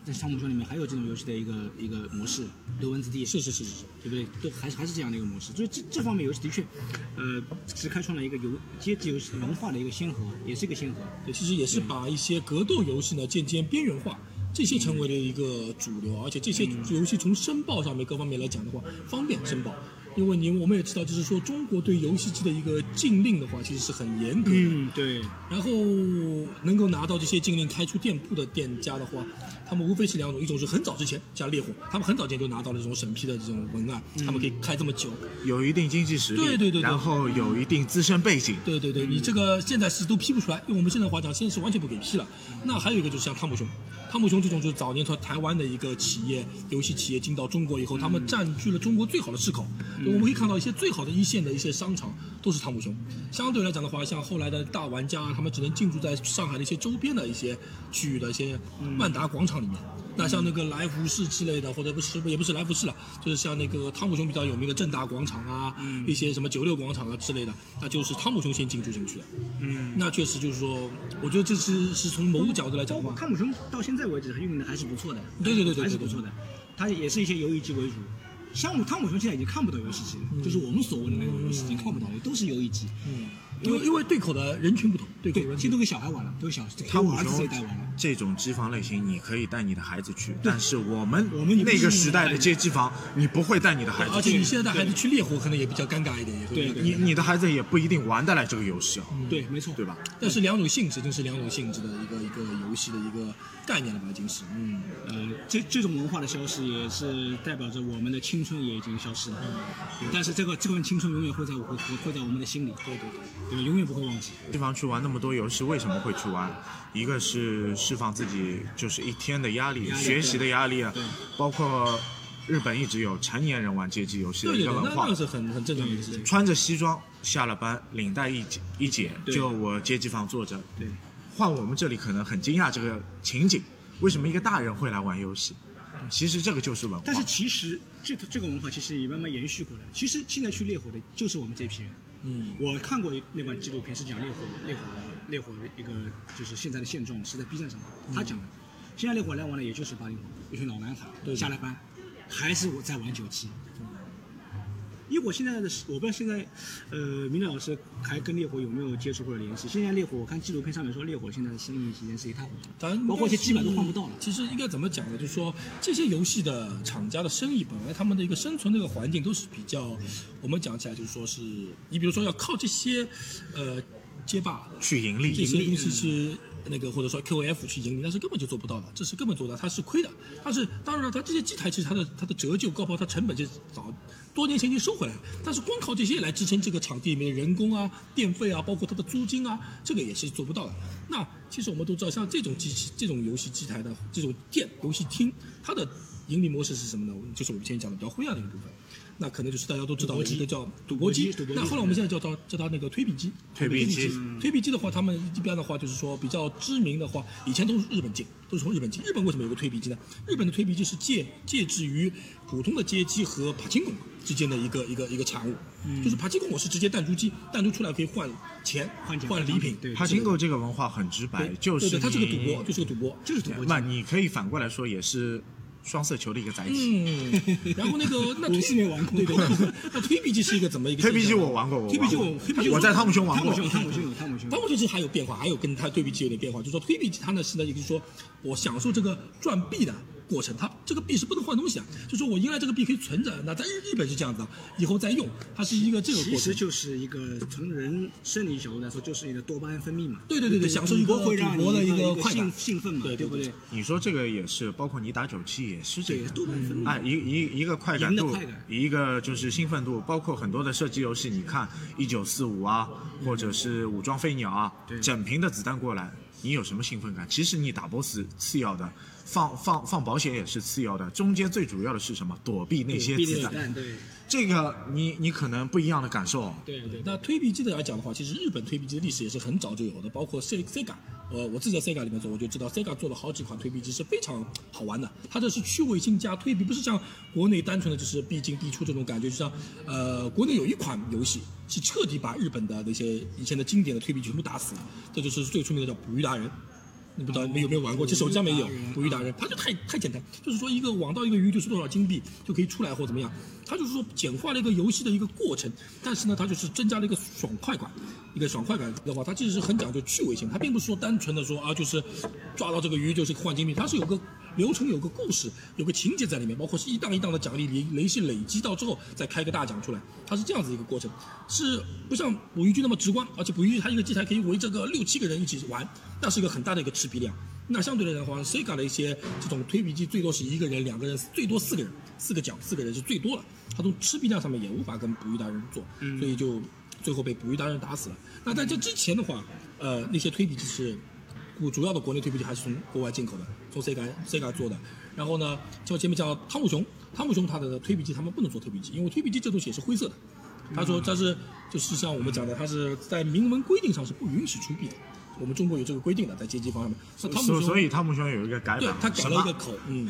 在汤姆熊里面还有这种游戏的一个一个模式，刘文字 D 是是是是是。对不对？都还是还是这样的一个模式，所以这这方面游戏的确，呃，是开创了一个游街机游戏文化的一个先河，也是一个先河。对，其实也是把一些格斗游戏呢渐渐边缘化，这些成为了一个主流，而且这些游戏从申报上面各方面来讲的话，方便申报。因为你我们也知道，就是说中国对游戏机的一个禁令的话，其实是很严格的。嗯，对，然后能够拿到这些禁令开出店铺的店家的话，他们无非是两种，一种是很早之前像烈火，他们很早之前就拿到了这种审批的这种文案，他们可以开这么久。有一定经济实力，对对对对然后有一定资深背景，对对对，你这个现在是都批不出来，用我们现在话讲，现在是完全不给批了。那还有一个就是像汤姆熊，汤姆熊这种就是早年从台湾的一个企业，游戏企业进到中国以后，他们占据了中国最好的市口。我们可以看到一些最好的一线的一些商场都是汤姆熊。相对来讲的话，像后来的大玩家啊，他们只能进驻在上海的一些周边的一些区域的一些万达广场里面。那像那个来福士之类的，或者不是也不是来福士了，就是像那个汤姆熊比较有名的正大广场啊，一些什么九六广场啊之类的，那就是汤姆熊先进驻进去的。嗯，那确实就是说，我觉得这是是从某个角度来讲的话，汤姆熊到现在为止，它运营的还是不错的。对对对对对还是不错的。它也是一些游戏机为主。像我汤姆熊现在已经看不到游戏机了，就是我们所谓的那种游戏机看不到了，都是游戏机。嗯，因为因为对口的人群不同，对口对，人群现在都给小孩玩了，都给小给汤姆我儿子这一熊代玩了。这种机房类型，你可以带你的孩子去，但是我们我们那个时代的街机房，你不会带你的孩子去而且你，现在带孩子去烈火，可能也比较尴尬一点，也会对对你你的孩子也不一定玩得来这个游戏啊，对，没错，对吧？但是两种性质，就是两种性质的一个一个游戏的一个概念了吧，已经是，嗯，呃，这这种文化的消失，也是代表着我们的青春也已经消失了。对但是这个这份青春永远会在我会在我们的心里，对对对，对，永远不会忘记。地方去玩那么多游戏，为什么会去玩？一个是释放自己就是一天的压力，压力学习的压力啊对，包括日本一直有成年人玩街机游戏的一个文化。是很很正常的事情。穿着西装下了班，领带一解一解，就我街机房坐着。对，换我们这里可能很惊讶这个情景，为什么一个大人会来玩游戏？其实这个就是文化。但是其实这这个文化其实也慢慢延续过来。其实现在去烈火的就是我们这批人。嗯，我看过那款纪录片，是讲烈火烈火烈火一个就是现在的现状是在 B 站上，他讲的，现在烈火来玩的也就是八零后一群老男孩，下了班还是我在玩九七。因为我现在的我不知道现在，呃，明老师还跟烈火有没有接触或者联系？现在烈火我看纪录片上面说烈火现在的生意时间是一塌糊涂，当然，包括一些基本都换不到了。其实应该怎么讲呢？就是说，这些游戏的厂家的生意本来他们的一个生存的一个环境都是比较，我们讲起来就是说是，你比如说要靠这些，呃，街霸去盈利这些东西是那个或者说 QF 去盈利，那是根本就做不到的，这是根本做不到，它是亏的。但是当然了，它这些机台其实它的它的折旧，包括它成本就早多年前已经收回来了。但是光靠这些来支撑这个场地里面的人工啊、电费啊，包括它的租金啊，这个也是做不到的。那其实我们都知道，像这种机器、这种游戏机台的这种店、游戏厅，它的盈利模式是什么呢？就是我们前面讲的比较灰暗的一个部分。那可能就是大家都知道的一个叫赌博机那后来我们现在叫它叫它那个推币机。推币机推币机的话，他们一般的话就是说比较知名的话，以前都是日本进，都是从日本进。日本为什么有个推币机呢？日本的推币机是介介质于普通的街机和帕金拱之间的一个一个一个产物，就是帕金拱我是直接弹珠机，弹珠出来可以换钱换换礼品，对帕金狗这个文化很直白，就是对对，它是个赌博，就是个赌博。就是赌博那你可以反过来说，也是双色球的一个载体。嗯，然后那个那我是没玩过对对，那那推币机是一个怎么一个推币机我玩过，我推币机我推币机我在汤姆熊玩过。汤姆。熊，汤姆熊有汤姆熊，汤姆熊其实还有变化，还有跟它推币机有点变化，就是说推币机它呢是呢，也就是说我享受这个转币的过程，它这个币是不能换东西啊，就说我赢来这个币可以存着，那在日日本是这样子啊，以后再用，它是一个这个过程。其实就是一个从人生理角度来说，就是一个多巴胺分泌嘛。对对对对享受一个赌博会让你的一一个快感兴奋嘛，对对对不对？你说这个也是，包括你打九七也是这个。多巴胺分泌。哎，一一一个快感度快感，一个就是兴奋度，包括很多的射击游戏，你看一九四五啊，或者是武装飞鸟啊，整瓶的子弹过来，你有什么兴奋感？其实你打 BOSS 次要的，放放放保险也是次要的，中间最主要的是什么？躲避那些子弹。这个你你可能不一样的感受。对对。那推币机的来讲的话，其实日本推币机的历史也是很早就有的，包括 Se- Sega，呃，我自己在 Sega 里面做，我就知道 Sega 做了好几款推币机是非常好玩的。它这是趣味性加推币，不是像国内单纯的就是必进必出这种感觉，就像呃，国内有一款游戏是彻底把日本的那些以前的经典的推币全部打死了，这就是最出名的叫捕鱼达人。你不知道你们有没有玩过？其实手机上面也有捕鱼达人，它就太太简单，就是说一个网到一个鱼就是多少金币就可以出来或怎么样，它就是说简化了一个游戏的一个过程，但是呢，它就是增加了一个爽快感，一个爽快感的话，它其实是很讲究趣味性，它并不是说单纯的说啊就是抓到这个鱼就是换金币，它是有个流程、有个故事、有个情节在里面，包括是一档一档的奖励雷雷系累积到之后再开个大奖出来，它是这样子一个过程，是不像捕鱼机那么直观，而且捕鱼机它一个机台可以围着个六七个人一起玩，那是一个很大的一个吃币量。那相对来讲的话，Sega 的一些这种推币机最多是一个人、两个人，最多四个人，四个奖四个人是最多了。它从吃币量上面也无法跟捕鱼达人做，所以就最后被捕鱼达人打死了。那在这之前的话，呃，那些推币机是主主要的国内推币机还是从国外进口的，从 Sega Sega 做的。然后呢，像前面讲汤姆熊，汤姆熊它的推币机他们不能做推币机，因为推币机这东西也是灰色的。他说它是就是像我们讲的，它是在明文规定上是不允许出币的。我们中国有这个规定的，在街机方面。那汤姆熊，所所以汤姆熊有一个改版，对他改了一个口，嗯，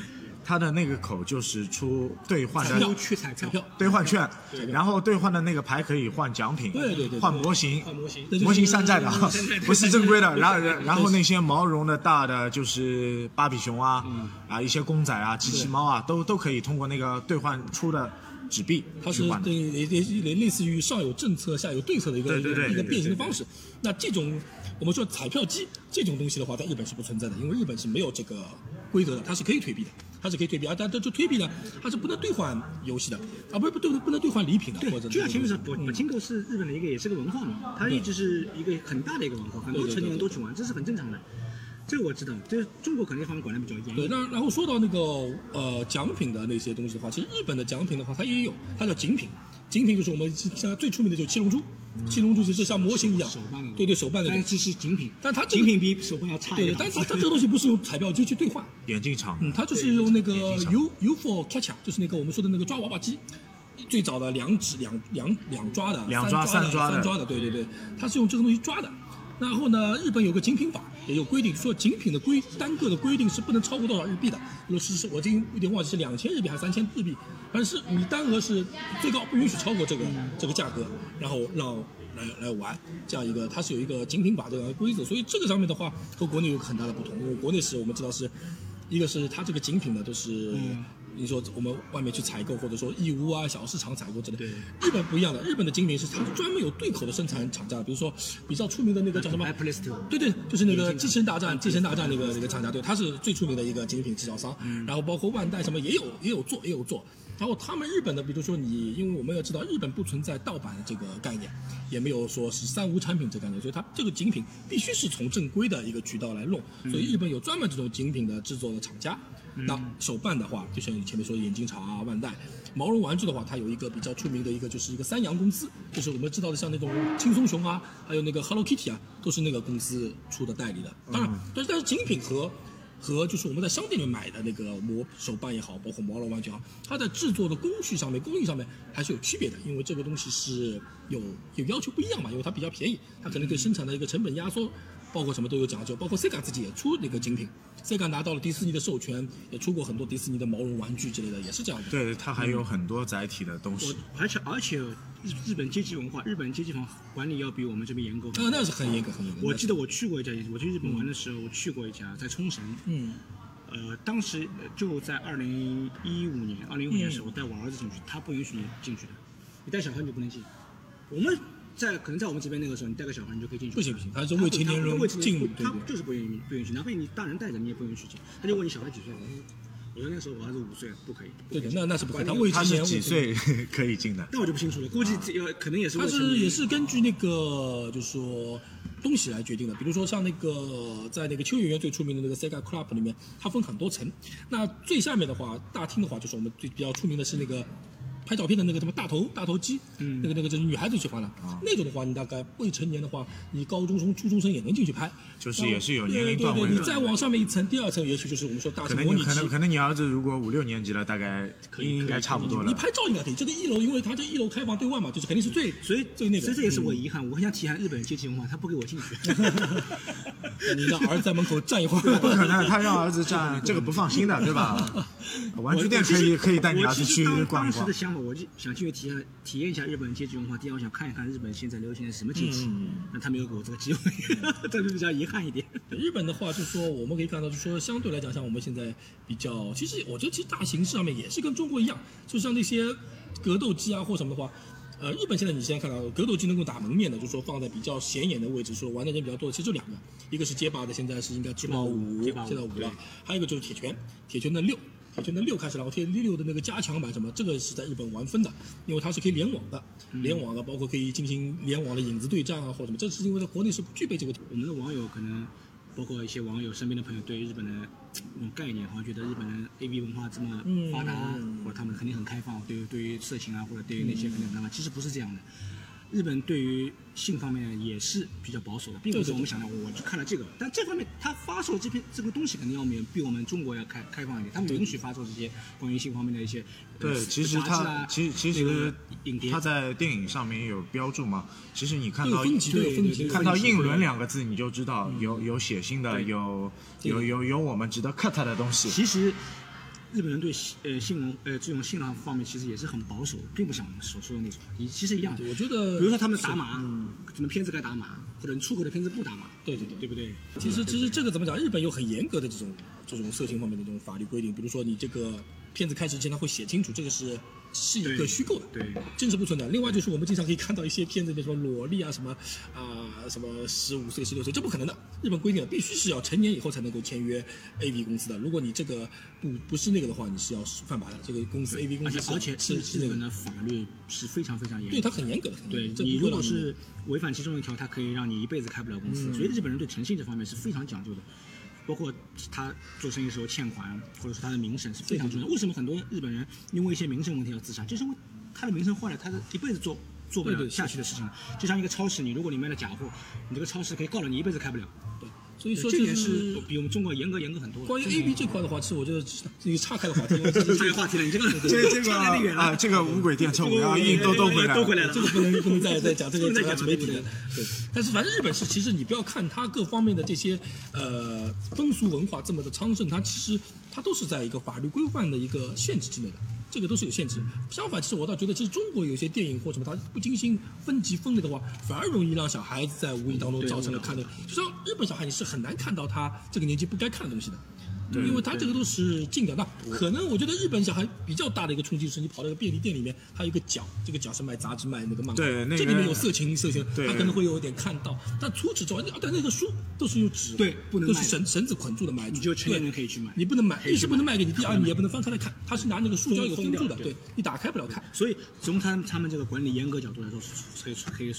它的那个口就是出兑换的去彩彩票，兑换券，然后兑换的那个牌可以换奖品，对对对对换模型，换模型山寨的啊不是正规的。然后然后那些毛绒的大的就是芭比熊啊，嗯啊一些公仔啊、机器猫啊，都都可以通过那个兑换出的纸币它是去换的对。也也也类似于上有政策下有对策的一个一个变形的方式。那这种我们说彩票机这种东西的话，在日本是不存在的，因为日本是没有这个规则的，它是可以退币的，它是可以退币，啊但这这退币呢，它是不能兑换游戏的，啊不是不对不能兑换礼品的，或者就像前面说，嗯博金狗是日本的一个也是个文化嘛，它一直是一个很大的一个文化，很多对对对成年人都去玩，这是很正常的。这个我知道，就是中国可能这方面管的比较严。对，那然后说到那个呃奖品的那些东西的话，其实日本的奖品的话，它也有，它叫景品。景品就是我们现在最出名的就是七龙珠，七龙珠就是像模型一样手办的，对对手办的但，是这是精品，但它这个精品比手办要差一点。但是它它这个东西不是用彩票机去兑换，眼镜厂，嗯，它就是用那个 U U for catcher，就是那个我们说的那个抓娃娃机，最早的两指两两两抓的，两抓三抓三抓的。三抓的，对对对，它是用这个东西抓的。然后呢，日本有个精品法，也有规定，说精品的规单个的规定是不能超过多少日币的。如果是是我今有点忘记是两千日币还是三千日币，反正是你单额是最高不允许超过这个这个价格，然后让来来玩这样一个，它是有一个精品法这样的规则，所以这个上面的话和国内有很大的不同，因为国内是我们知道是一个是它这个精品呢都是。你说我们外面去采购，或者说义乌啊小市场采购之类日本不一样的，日本的精品是它专门有对口的生产厂家，比如说比较出名的那个叫什么 e 对对，就是那个《机器人大战》《机器人大战》那个那个厂家，对，它是最出名的一个精品制造商。然后包括万代什么也有也有做也有做。然后他们日本的，比如说你，因为我们要知道日本不存在盗版这个概念，也没有说是三无产品这个概念，所以它这个精品必须是从正规的一个渠道来弄。所以日本有专门这种精品的制作的厂家。那手办的话，就像你前面说的眼镜厂啊、万代；毛绒玩具的话，它有一个比较出名的一个，就是一个三洋公司，就是我们知道的像那种轻松熊啊，还有那个 Hello Kitty 啊，都是那个公司出的代理的。当然，但是但是精品和和就是我们在商店里面买的那个模手办也好，包括毛绒玩具也好，它在制作的工序上面、工艺上面还是有区别的，因为这个东西是有有要求不一样嘛，因为它比较便宜，它可能对生产的一个成本压缩。包括什么都有讲究，包括 Sega 自己也出那个精品，Sega 拿到了迪士尼的授权，也出过很多迪士尼的毛绒玩具之类的，也是这样的。对，它还有很多载体的东西。而且而且日日本阶级文化，日本阶级房管理要比我们这边严格。啊，那是很严格，很严格。我记得我去过一家，我去日本玩的时候，我去过一家在冲绳。嗯。呃，当时就在二零一五年，二零一五年的时候，我带我儿子进去，他不允许你进去的，你带小孩你就不能进。我们。在可能在我们这边那个时候，你带个小孩你就可以进去。不行不行，他是未成年人进，他就是不允许不允许，哪怕你大人带着你也不允许进。他就问你小孩几岁，我说我说那时候我还是五岁，不可以。对的，那那是不可以。他未成年几岁 [laughs] 可以进的？那我就不清楚了，估计要可能也是。他是也是根据那个就是说东西来决定的，比如说像那个在那个秋叶园最出名的那个 Sega Club 里面，它分很多层。那最下面的话，大厅的话，就是我们最比较出名的是那个。拍照片的那个什么大头大头机，嗯，那个那个就是女孩子喜欢的，那种的话，你大概未成年的话，你高中生、初中生也能进去拍，就是也是有年龄段位的。你再往上面一层，第二层也许就是我们说大型模拟器。可能可能可能你儿子如果五六年级了，大概应该差不多了。你拍照应该可以。这个一楼，因为它这一楼开放对外嘛，就是肯定是最所以最那个。所以这也是我遗憾，我很想体验日本阶级文化，他不给我进去。你让儿子在门口站一会儿，不可能，他让儿子站，这个不放心的，对吧？[laughs] 玩具店可以可以带你儿子去逛一逛。我就想去。体验体验一下日本阶级文化。第二，我想看一看日本现在流行的什么阶级。那他没有给我这个机会，[laughs] 这就比较遗憾一点。日本的话，就是说我们可以看到，就是说相对来讲，像我们现在比较，其实我觉得其实大形势上面也是跟中国一样，就像那些格斗机啊或什么的话，呃，日本现在你现在看到格斗机能够打门面的，就是说放在比较显眼的位置，说玩的人比较多的，其实就两个，一个是街霸的，现在是应该街霸五，现在五了，还有一个就是铁拳，铁拳的六。铁拳六开始了，我贴六的那个加强版什么，这个是在日本玩分的，因为它是可以联网的，联网的包括可以进行联网的影子对战啊或者什么，这是因为在国内是不具备这个。我们的网友可能包括一些网友身边的朋友对日本的那种概念，好像觉得日本人 A B 文化这么发达，或者他们肯定很开放，对于对于色情啊或者对于那些肯定很开放，其实不是这样的。日本对于性方面也是比较保守的，并不是我们想的。我就看了这个，但这方面他发售这篇这个东西肯定要免比我们中国要开开放一点，他们允许发售这些关于性方面的一些对，其实他其实其实他在电影上面有标注嘛。其实你看到看到“硬轮”两个字，你就知道有有血腥的，有有有有我们值得 cut 的东西。其实。日本人对呃新闻呃这种性方方面其实也是很保守，并不像我们所说的那种。你其实一样，我觉得，比如说他们打码，什么片子该打码，或者你出口的片子不打码，对对对，对不对？其实其实这个怎么讲？日本有很严格的这种这种色情方面的这种法律规定，比如说你这个片子开始之前他会写清楚这个是。是一个虚构的，对，真实不存在。另外就是我们经常可以看到一些片子，比如说萝莉啊，什么啊，什么十五岁、十六岁，这不可能的。日本规定必须是要成年以后才能够签约 A V 公司的。如果你这个不不是那个的话，你是要犯法的。这个公司 A V 公司，而且是日本的法律是非常非常严，对它很严格的。对你如果是违反其中一条，它可以让你一辈子开不了公司。所以日本人对诚信这方面是非常讲究的。包括他做生意时候欠款，或者说他的名声是非常重要。为什么很多日本人因为一些名声问题要自杀？就是因为他的名声坏了，他的一辈子做做不了下去的事情。就像一个超市，你如果你卖了假货，你这个超市可以告了你一辈子开不了。对，所以说这点就是比我们中国严格严格很多。关于 A B 这块的话，其实我觉得是一 [laughs] 个岔开的话题，因为这这个话题了，你这个这这个差得远了啊，这个无轨电车、五幺一都都回来了，都回来了这个不能不能再再讲这个不能再讲讲媒体的，对。但是反正日本是，其实你不要看它各方面的这些呃风俗文化这么的昌盛，它其实它都是在一个法律规范的一个限制之内的。这个都是有限制。相反，其实我倒觉得，其实中国有些电影或什么，它不精心分级分类的话，反而容易让小孩子在无意当中造成了看的。就像日本小孩，你是很难看到他这个年纪不该看的东西的。因为他这个都是进的。那可能我觉得日本小孩比较大的一个冲击是，你跑到一个便利店里面，它有一个角，这个角是卖杂志、卖那个漫画，对那个这里面有色情、色情，对。他可能会有一点看到。但除此之外，但那个书都是用纸，对不能都是绳绳子捆住的买，你就成年人可以去买。你不能买，一是不能卖给你，第二你也不能翻开来看，他是拿那个塑胶有封住的，封掉对。你打开不了看。所以从他他们这个管理严格角度来说，是可以可以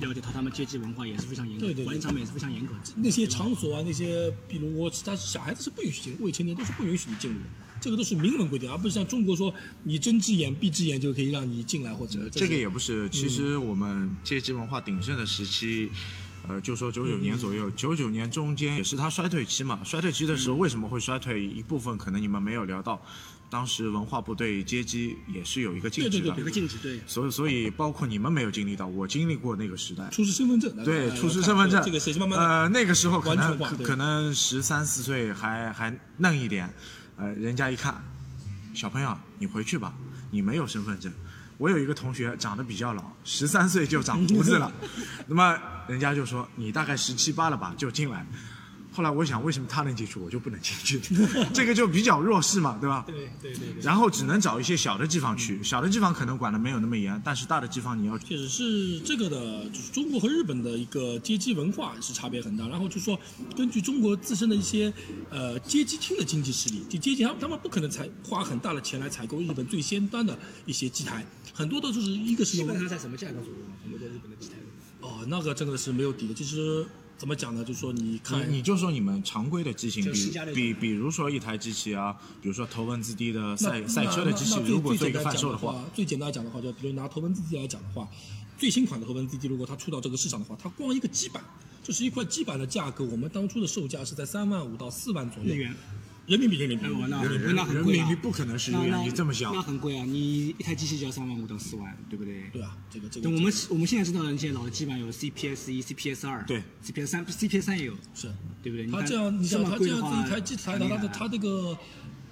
了解他他们阶级文化也是非常严格，对对对管理上面也是非常严格的。那些场所啊，那些比如我，他小孩子是不允许进，未成年都是不允许你进入的，这个都是明文规定，而不是像中国说你睁只眼闭只眼就可以让你进来或者这个也不嗯是，其实我们阶级文化鼎盛的时期，呃，就说九九年左嗯右，九九年中间也是它衰退期嘛。衰退期的时候为什么会衰退？一部分可能你们没有聊到，当时文化部对阶级也是有一个禁止的。对对有个禁止，对，所以所以包括你们没有经历到，我经历过那个时代。出示身份证，对，呃出示身份证，这个是慢慢呃，那个时候可能可能十三四岁还还嫩一点，呃，人家一看，小朋友你回去吧，你没有身份证。我有一个同学长得比较老，十三岁就长胡子了，[laughs] 那么人家就说你大概十七八了吧，就进来。后来我想，为什么他能进去，我就不能进去？[laughs] 这个就比较弱势嘛，对吧？对对对对。然后只能找一些小的地方去，小的地方可能管的没有那么严，但是大的地方你要确实是这个的，就是中国和日本的一个阶级文化是差别很大。然后就说，根据中国自身的一些呃阶级厅的经济实力，就阶级他们他们不可能采花很大的钱来采购日本最先端的一些机台，很多都是一个是用基本上在什么价格左右呢？我们在日本的机台。哦，那个真的是没有底的。其实怎么讲呢？就说你看，你你就说你们常规的机型，比比比如说一台机器啊，比如说头文字 D 的赛赛车的机器如果做一个贩售的话，讲的话，最简单来讲的话，就比如拿头文字 D 来讲的话，最新款的头文字 D 如果它出到这个市场的话，它光一个基板，就是一块基板的价格，我们当初的售价是在三万五到四万左右日元，人民币人民币那很贵啊人民币不可能是日元，那那你这么想那，很贵啊！你一台机器就要三万五到四万，对不对？对啊，这个这个对，我们我们现在知道的那些老的基板有 CPS 一、CPS 二，对，CPS 三，CPS 三也有，是对不对？你它这样，你想这么它这样子一台机台，它的它这个。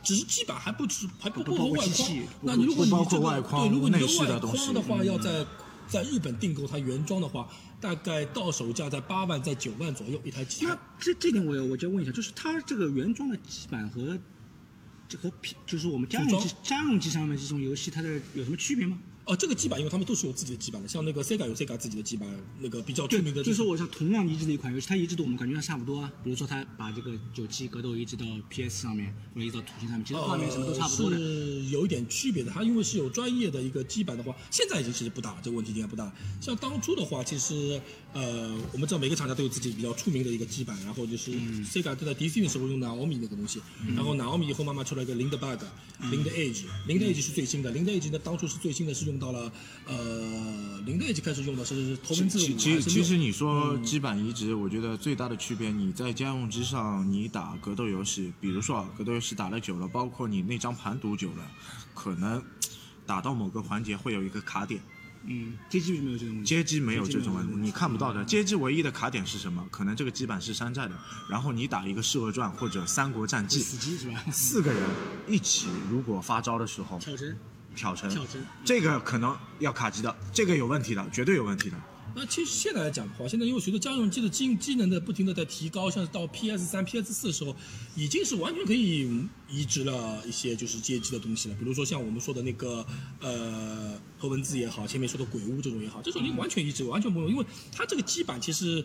只是基板还不止，还不不包括外框。那你如果你这个外框对，如果你的外框的话，要在在日本订购它原装的话，大概到手价在八万，在九万左右一台机台那。这这点我有我就问一下，就是它这个原装的基板和这和平就是我们家用机组家用机上面这种游戏，它的有什么区别吗？哦，这个基板，因为他们都是有自己的基板的，像那个 Sega 有 Sega 自己的基板，那个比较著名的、就是说我想同样移植的一款游戏，它移植度我们感觉上差不多啊。比如说它把这个九七格斗移植到 PS 上面，或者移植到图形上面，其实画面什么都差不多的。呃是有一点区别的。它因为是有专业的一个基板的话，现在已经其实不大了，这个问题应该不大。像当初的话，其实呃，我们知道每个厂家都有自己比较出名的一个基板，然后就是 Sega 就在 DC 的时候用 Naomi 那个东西，然后 Naomi 以后慢慢出来一个 Lindbergh、Lind Edge、Lind Edge 是最新的，Lind Edge 呢当初是最新的是用到了呃 Lind Edge 开始用的是头文字五其其实你说基板移植，我觉得最大的区别，你在家用机上你打格斗游戏，比如说啊，格斗游戏打了久了，包括你那张盘读久了，可能打到某个环节会有一个卡点。嗯，街机没有这种问题。街机没有这种你看不到的。街机唯一的卡点是什么？可能这个基板是山寨的，然后你打一个《射恶传》或者《三国战记》，死机是吧？四个人一起如果发招的时候跳帧，挑成跳帧，这个可能要卡机的，这个有问题的，绝对有问题的。那其实现在来讲的话，现在因为随着家用机的机机能的不停的在提高，像是到 PS 三、PS 四的时候，已经是完全可以移植了一些就是街机的东西了。比如说像我们说的那个呃头文字也好，前面说的鬼屋这种也好，这种已经完全移植，完全不用，因为它这个基板其实。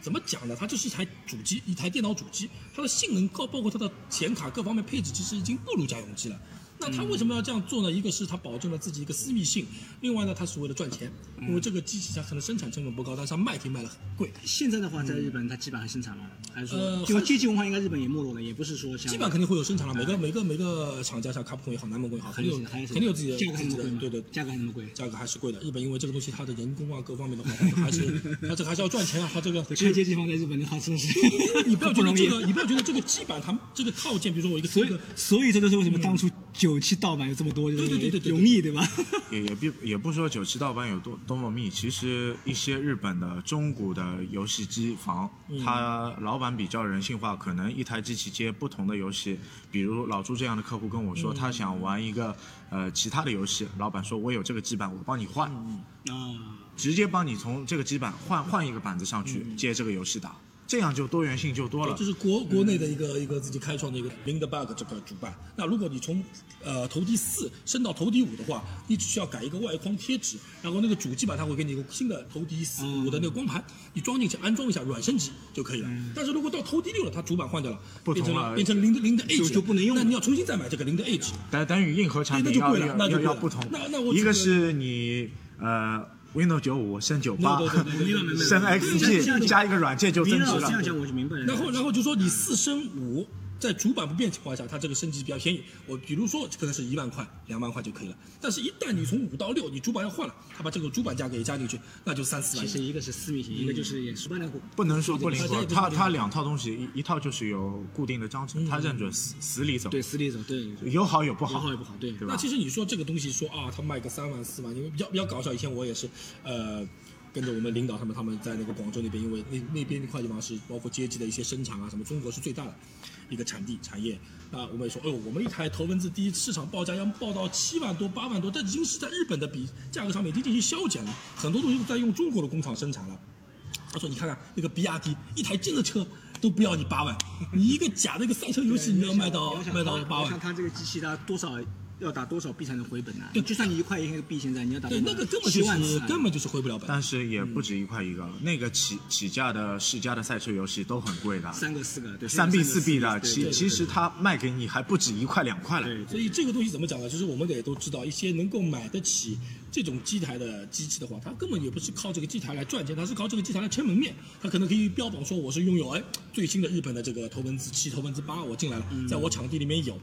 怎么讲呢？它就是一台主机，一台电脑主机，它的性能高，包括它的显卡各方面配置，其实已经不如家用机了。那他为什么要这样做呢？一个是他保证了自己一个私密性，另外呢，他是为了赚钱，因为这个机器它可能生产成本不高，但是它卖可以卖的很贵。现在的话，在日本它基本还生产吗？还是说，呃因为阶级文化应该日本也没落了，也不是说像基本肯定会有生产了，每个每个每个厂家像卡普空也好，南梦宫也好，肯定有肯定有自己的价格对对价格还那么贵。价格还是贵的。日本因为这个东西它的人工啊各方面的话，它还是 [laughs] 它这个还是要赚钱啊，它这个 [laughs] 开阶级放在日本的话，真是你不要觉得。这个，你不要觉得这个基板它这个套件，比如说我一个所以这个，所以这就是为什么当初九七盗版有这么多，就是对对对对对容易，对吧？也也不也不说九七盗版有多多么密，其实一些日本的中古的游戏机房，它老板比较人性化，可能一台机器接不同的游戏。比如老朱这样的客户跟我说，他想玩一个呃其他的游戏，老板说我有这个基板，我帮你换，啊，直接帮你从这个基板换换一个板子上去接这个游戏打，这样就多元性就多了这。是国国内的一个一个自己开创的一个 Lindbergh 这个主板。那如果你从呃头第四升到头第五的话，你只需要改一个外框贴纸，然后那个主机板它会给你一个新的头第四五的那个光盘，你装进去安装一下软升级就可以了。但是如果到头第六了，它主板换掉了，变成了了变成零的零的 H 了就不能用了那你要重新再买这个零的 H。等等于硬核产品那就贵了那就要不同那那我，一个是你呃 Windows 九五升九八升 XP 加一个软件就增值了这。样讲我就明白了。然后，然后就说你四升五，[laughs] 在主板不变情况下，它这个升级比较便宜。我比如说可能是一万块、两万块就可以了。但是，一旦你从五到六，你主板要换了，它把这个主板价格也加进去，那就三四万。其实一个是私密性，一个就是也十八年股。不能说不灵活，它它两套东西，一一套就是有固定的章程，它认准死死里走，对，死里走，对，有好有不好有好，有不好，对。对？那其实你说这个东西说啊，他卖个三万四万，因为比较比较搞笑。以前我也是，呃，跟着我们领导他们，他们在那个广州那边，因为那那边那块地方是包括街机的一些生产啊，什么中国是最大的一个产地产业。那我们也说，哦，我们一台头文字 D 市场报价要报到七万多、八万多，这已经是在日本的比价格上面已经进行削减了，很多东西都在用中国的工厂生产了。他说：“你看看那个比亚迪，一台真的车都不要你八万，你一个假的一个赛车游戏你要卖到卖到八万看。它这个机器它多少要打多少币才能回本呢？就算你一块一个币，现在你要打对，那个根本就是根本就是回不了本。但是也不止一块一个，那个起起价的世嘉的赛车游戏都很贵的，三个四个，对，三币四币的，其其实它卖给你还不止一块两块了。对所以这个东西怎么讲呢？就是我们也都知道，一些能够买得起这种机台的机器的话，它根本也不是靠这个机台来赚钱，它是靠这个机台来撑门面。它可能可以标榜说我是拥有哎最新的日本的这个头文字七、头文字八，我进来了，在我场地里面有。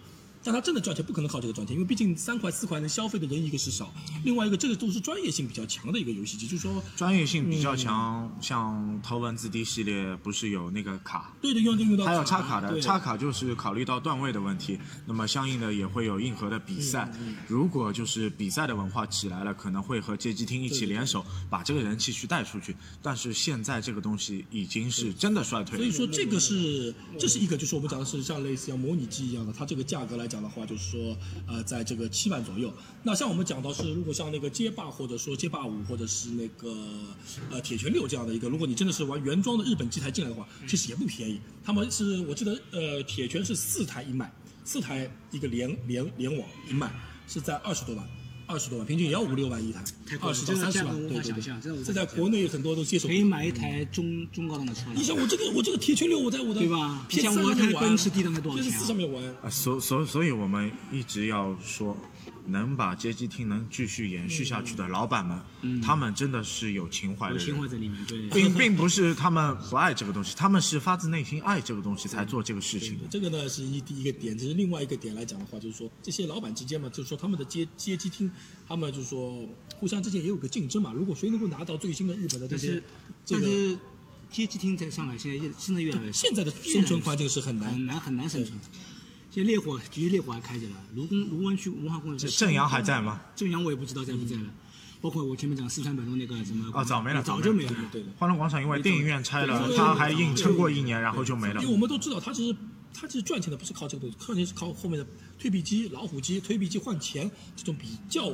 但它真的赚钱不可能靠这个赚钱，因为毕竟三块四块能消费的人一个是少，另外一个这个都是专业性比较强的一个游戏机，就是说专业性比较强，像头文字 D 系列不是有那个卡，对的用用到还有插卡的，插卡就是考虑到段位的问题，那么相应的也会有硬核的比赛。如果就是比赛的文化起来了，可能会和街机厅一起联手，把这个人气去带出去。但是现在这个东西已经是真的衰退了。所以说这个是这是一个，就是我们讲的是像类似像模拟机一样的，它这个价格来讲的话，就是说呃，在这个七万左右。那像我们讲到是，如果像那个街霸或者说街霸五或者是那个呃铁拳六这样的一个，如果你真的是玩原装的日本机台进来的话，其实也不便宜。他们是我记得呃铁拳是四台一卖，四台一个联联联网一卖是在二十多万。二十多万，平均也要五六万一台二十到三十万，对对对这在国内很多都接受。可以买一台中中高档的车了你。想我这个我这个铁拳六，我在我的对吧像我台奔驰 D 档才多少钱四上面玩，啊，所所所以，我们一直要说，能把街机厅能继续延续下去的老板们，他们真的是有情怀的人有情怀。在里面，对。并并不是他们不爱这个东西，他们是发自内心爱这个东西才做这个事情的。这个呢是一第一个点，这是另外一个点来讲的话，就是说这些老板之间嘛，就是说他们的街街机厅，他们就是说互相之间也有个竞争嘛。如果谁能够拿到最新的日本的这些但是，这个街机厅在上海现在越现在越来越现在的生存环境是很难很难很难生存。现在烈火其实烈火还开着了，卢公卢湾区文化公园是正阳还在吗？正阳我也不知道在不在了。包括我前面讲四川北路那个什么啊早没了早就没了。对的。欢乐广场因为电影院拆了，他还硬撑过一年，然后就没了因为。我们都知道，他其实他其实赚钱的不是靠这个东西，赚钱是靠后面的推币机、老虎机、推币机换钱这种比较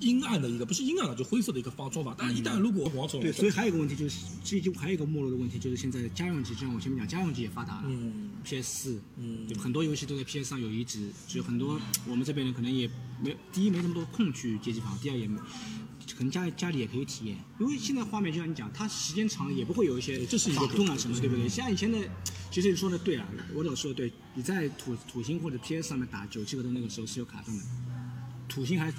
阴暗的一个，不是阴暗的，就灰色的一个方方法。但是，一旦如果王总对，所以还有一个问题就是，这就还有一个没落的问题，就是现在家用机，就像我前面讲，家用机也发达了。嗯 PS 四，嗯对吧很多游戏都在 PS 上有移植，就很多我们这边人可能也没第一没那么多空去街机房，第二也没可能家家里也可以体验，因为现在画面就像你讲，它时间长了也不会有一些这是一个法痛啊什么，对不对？像以前的，其实你说的对啊，我老说的对，你在土土星或者 PS 上面打九七格斗那个时候是有卡顿的，土星还。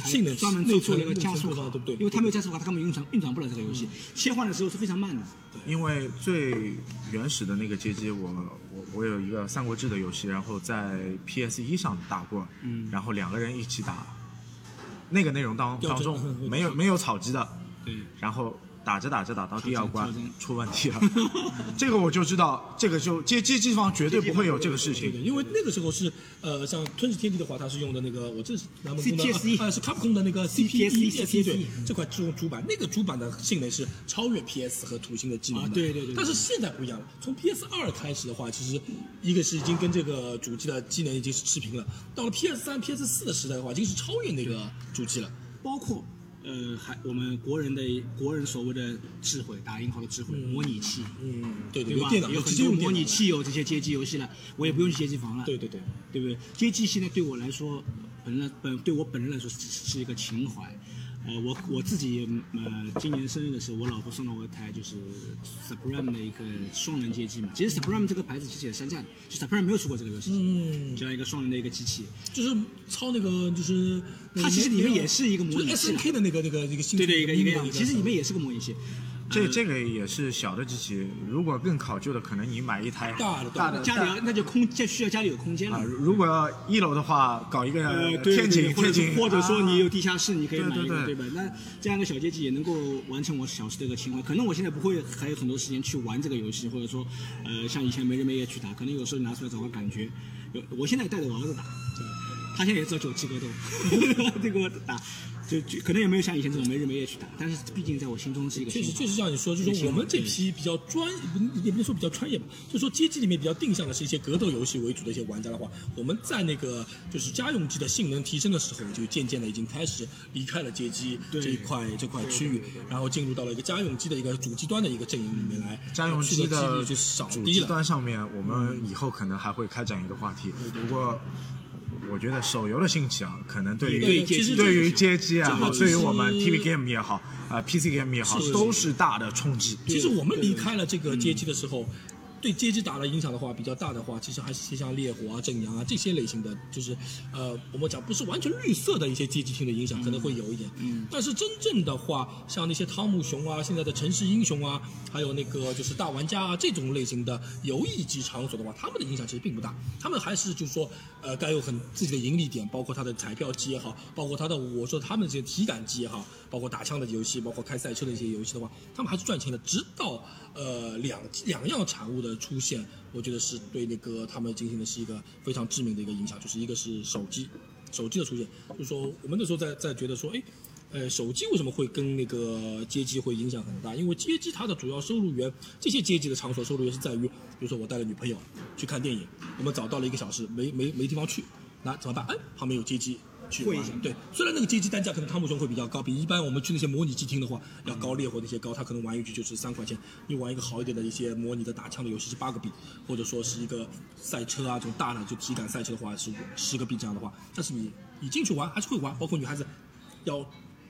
还性能专门做出了一个加速卡，对不对因为它没有加速卡，它根本运转运转不了这个游戏，切换的时候是非常慢的。因为最原始的那个街机，我我我有一个《三国志》的游戏，然后在 PS 一上打过，嗯然后两个人一起打，那个内容当当中没有没有草机的，对，然后打着打着打到第二关出问题了，这个我就知道，这个就街街机方绝对不会有这个事对对，情。因为那个时候是呃，像《吞噬天地》的话，它是用的那个，我这是南梦宫的啊，是 Capcom 的那个 CPSE CPSE 对，这块这种主板，那个主板的性能是超越 PS 和土星的机能的。啊对对对对但是现在不一样了，从 PS 二开始的话，其实一个是已经跟这个主机的机能已经是持平了，到了 PS 三、PS 四的时代的话，已经是超越那个主机了。包括呃，还我们国人的国人所谓的智慧，打引号的智慧，模拟器，嗯，对对，对吧有很多模拟。器有这些街机游戏了，我也不用去街机房了，对对对，对不对？街机现在对我来说，本人本对我本人来说是是一个情怀。呃，我我自己呃，今年生日的时候，我老婆送了我一台就是 Supreme 的一个双人街机嘛。其实 Supreme 这个牌子其实也山寨的，就 Supreme 没有出过这个游戏，嗯，这样一个双人的一个机器。就是抄那个就是它其实里面也是一个模拟器啦 SNK 的那个那个那个新对对，一个一个样子。其实里面也是个模拟器。这这个也是小的机器，如果更考究的，可能你买一台大的大的家里要那就空，就需要家里有空间了啊，。如果一楼的话，搞一个天井，对或者天井，或者说你有啊地下室，你可以买一个，对吧？那这样一个小街机也能够完成我小时的一个情怀。可能我现在不会还有很多时间去玩这个游戏，或者说，呃，像以前没日没夜去打，可能有时候拿出来找个感觉。有，我现在带着我儿子打，他现在也知道九七格斗，[laughs] 这个我打，就就可能也没有像以前这种没日没夜去打，但是毕竟在我心中是一个确实，确实像你说，就是我们这批比较专，不也不能说比较专业吧，就是说街机里面比较定向的是一些格斗游戏为主的一些玩家的话，我们在那个就是家用机的性能提升的时候，就渐渐的已经开始离开了街机对这一块这块区域，然后进入到了一个家用机的一个主机端的一个阵营里面来，家用机的就少主机。端上面，我们以后可能还会开展一个话题。不过，我觉得手游的兴起啊，可能对于对对于街机啊，这个对于我们 TV game 也好，啊 PC game 也好是，都是大的冲击。其实我们离开了这个街机的时候，对街机打的影响的话比较大的话，其实还是些像烈火啊、正阳啊这些类型的，就是呃，我们讲不是完全绿色的一些阶级性的影响，可能会有一点。嗯。但是真正的话，像那些汤姆熊啊、现在的城市英雄啊，还有那个就是大玩家啊这种类型的游艺机场所的话，他们的影响其实并不大。他们还是就是说，呃，该有很自己的盈利点，包括他的彩票机也好，包括他的我说他们这些体感机也好，包括打枪的游戏，包括开赛车的一些游戏的话，他们还是赚钱的。直到呃两两样产物的出现，我觉得是对那个他们进行的是一个非常致命的一个影响，就是一个是手机，手机的出现，就是说我们那时候在在觉得说，哎。呃，手机为什么会跟那个街机会影响很大？因为街机它的主要收入源，这些街机的场所收入源是在于，比如说我带了女朋友去看电影，我们早到了一个小时，没没没地方去，那怎么办？哎，旁边有街机。去会一下玩对，虽然那个街机单价可能汤姆熊会比较高，比一般我们去那些模拟机厅的话要高，烈火那些高，他可能玩一局就是三块钱。你玩一个好一点的一些模拟的打枪的游戏是八个币，或者说是一个赛车啊这种大的就体感赛车的话是十个币这样的话，但是你你进去玩还是会玩，包括女孩子要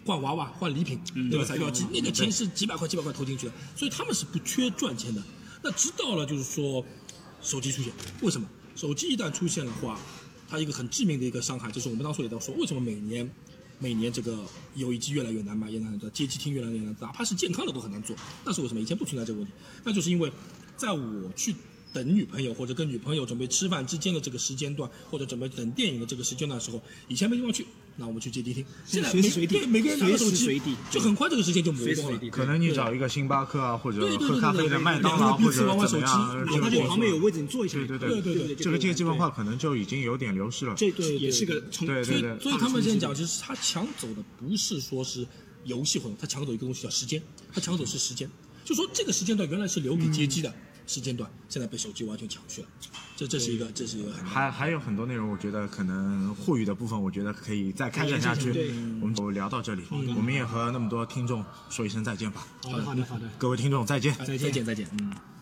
换娃娃、换礼品，对吧？彩票机那个钱是几百块、几百块投进去的，所以他们是不缺赚钱的。那直到了就是说手机出现，为什么？手机一旦出现的话，它一个很致命的一个伤害，就是我们当初也在说，为什么每年每年这个游戏机越来越难卖，越来越难街机厅越来越难，哪怕是健康的都很难做。那是为什么？以前不存在这个问题，那就是因为在我去等女朋友或者跟女朋友准备吃饭之间的这个时间段，或者准备等电影的这个时间段的时候，以前没地方去，那我们去街机厅。现在每随时随地对每个人拿个手机，随地就很快这个时间就磨光了。可能你找一个星巴克啊，或者对对对喝咖啡的麦当劳，或者玩玩手机怎么样，哪就哪怕就旁边有位置，你坐一下。对对对对对，这个街机文化可能就已经有点流失了。这对对也是个冲对对对所以所以他们现在讲，就是他抢走的不是说是游戏活动，他抢走一个东西叫时间，他抢走是时间，就说这个时间段原来是留给街机的时间段，现在被手机完全抢去了，这这是一个这是一个很还还有很多内容，我觉得可能沪语的部分，我觉得可以再开展下去对。我们就聊到这里，我们也和那么多听众说一声再见吧。好的好的好的。各位听众再见。再见再见，嗯。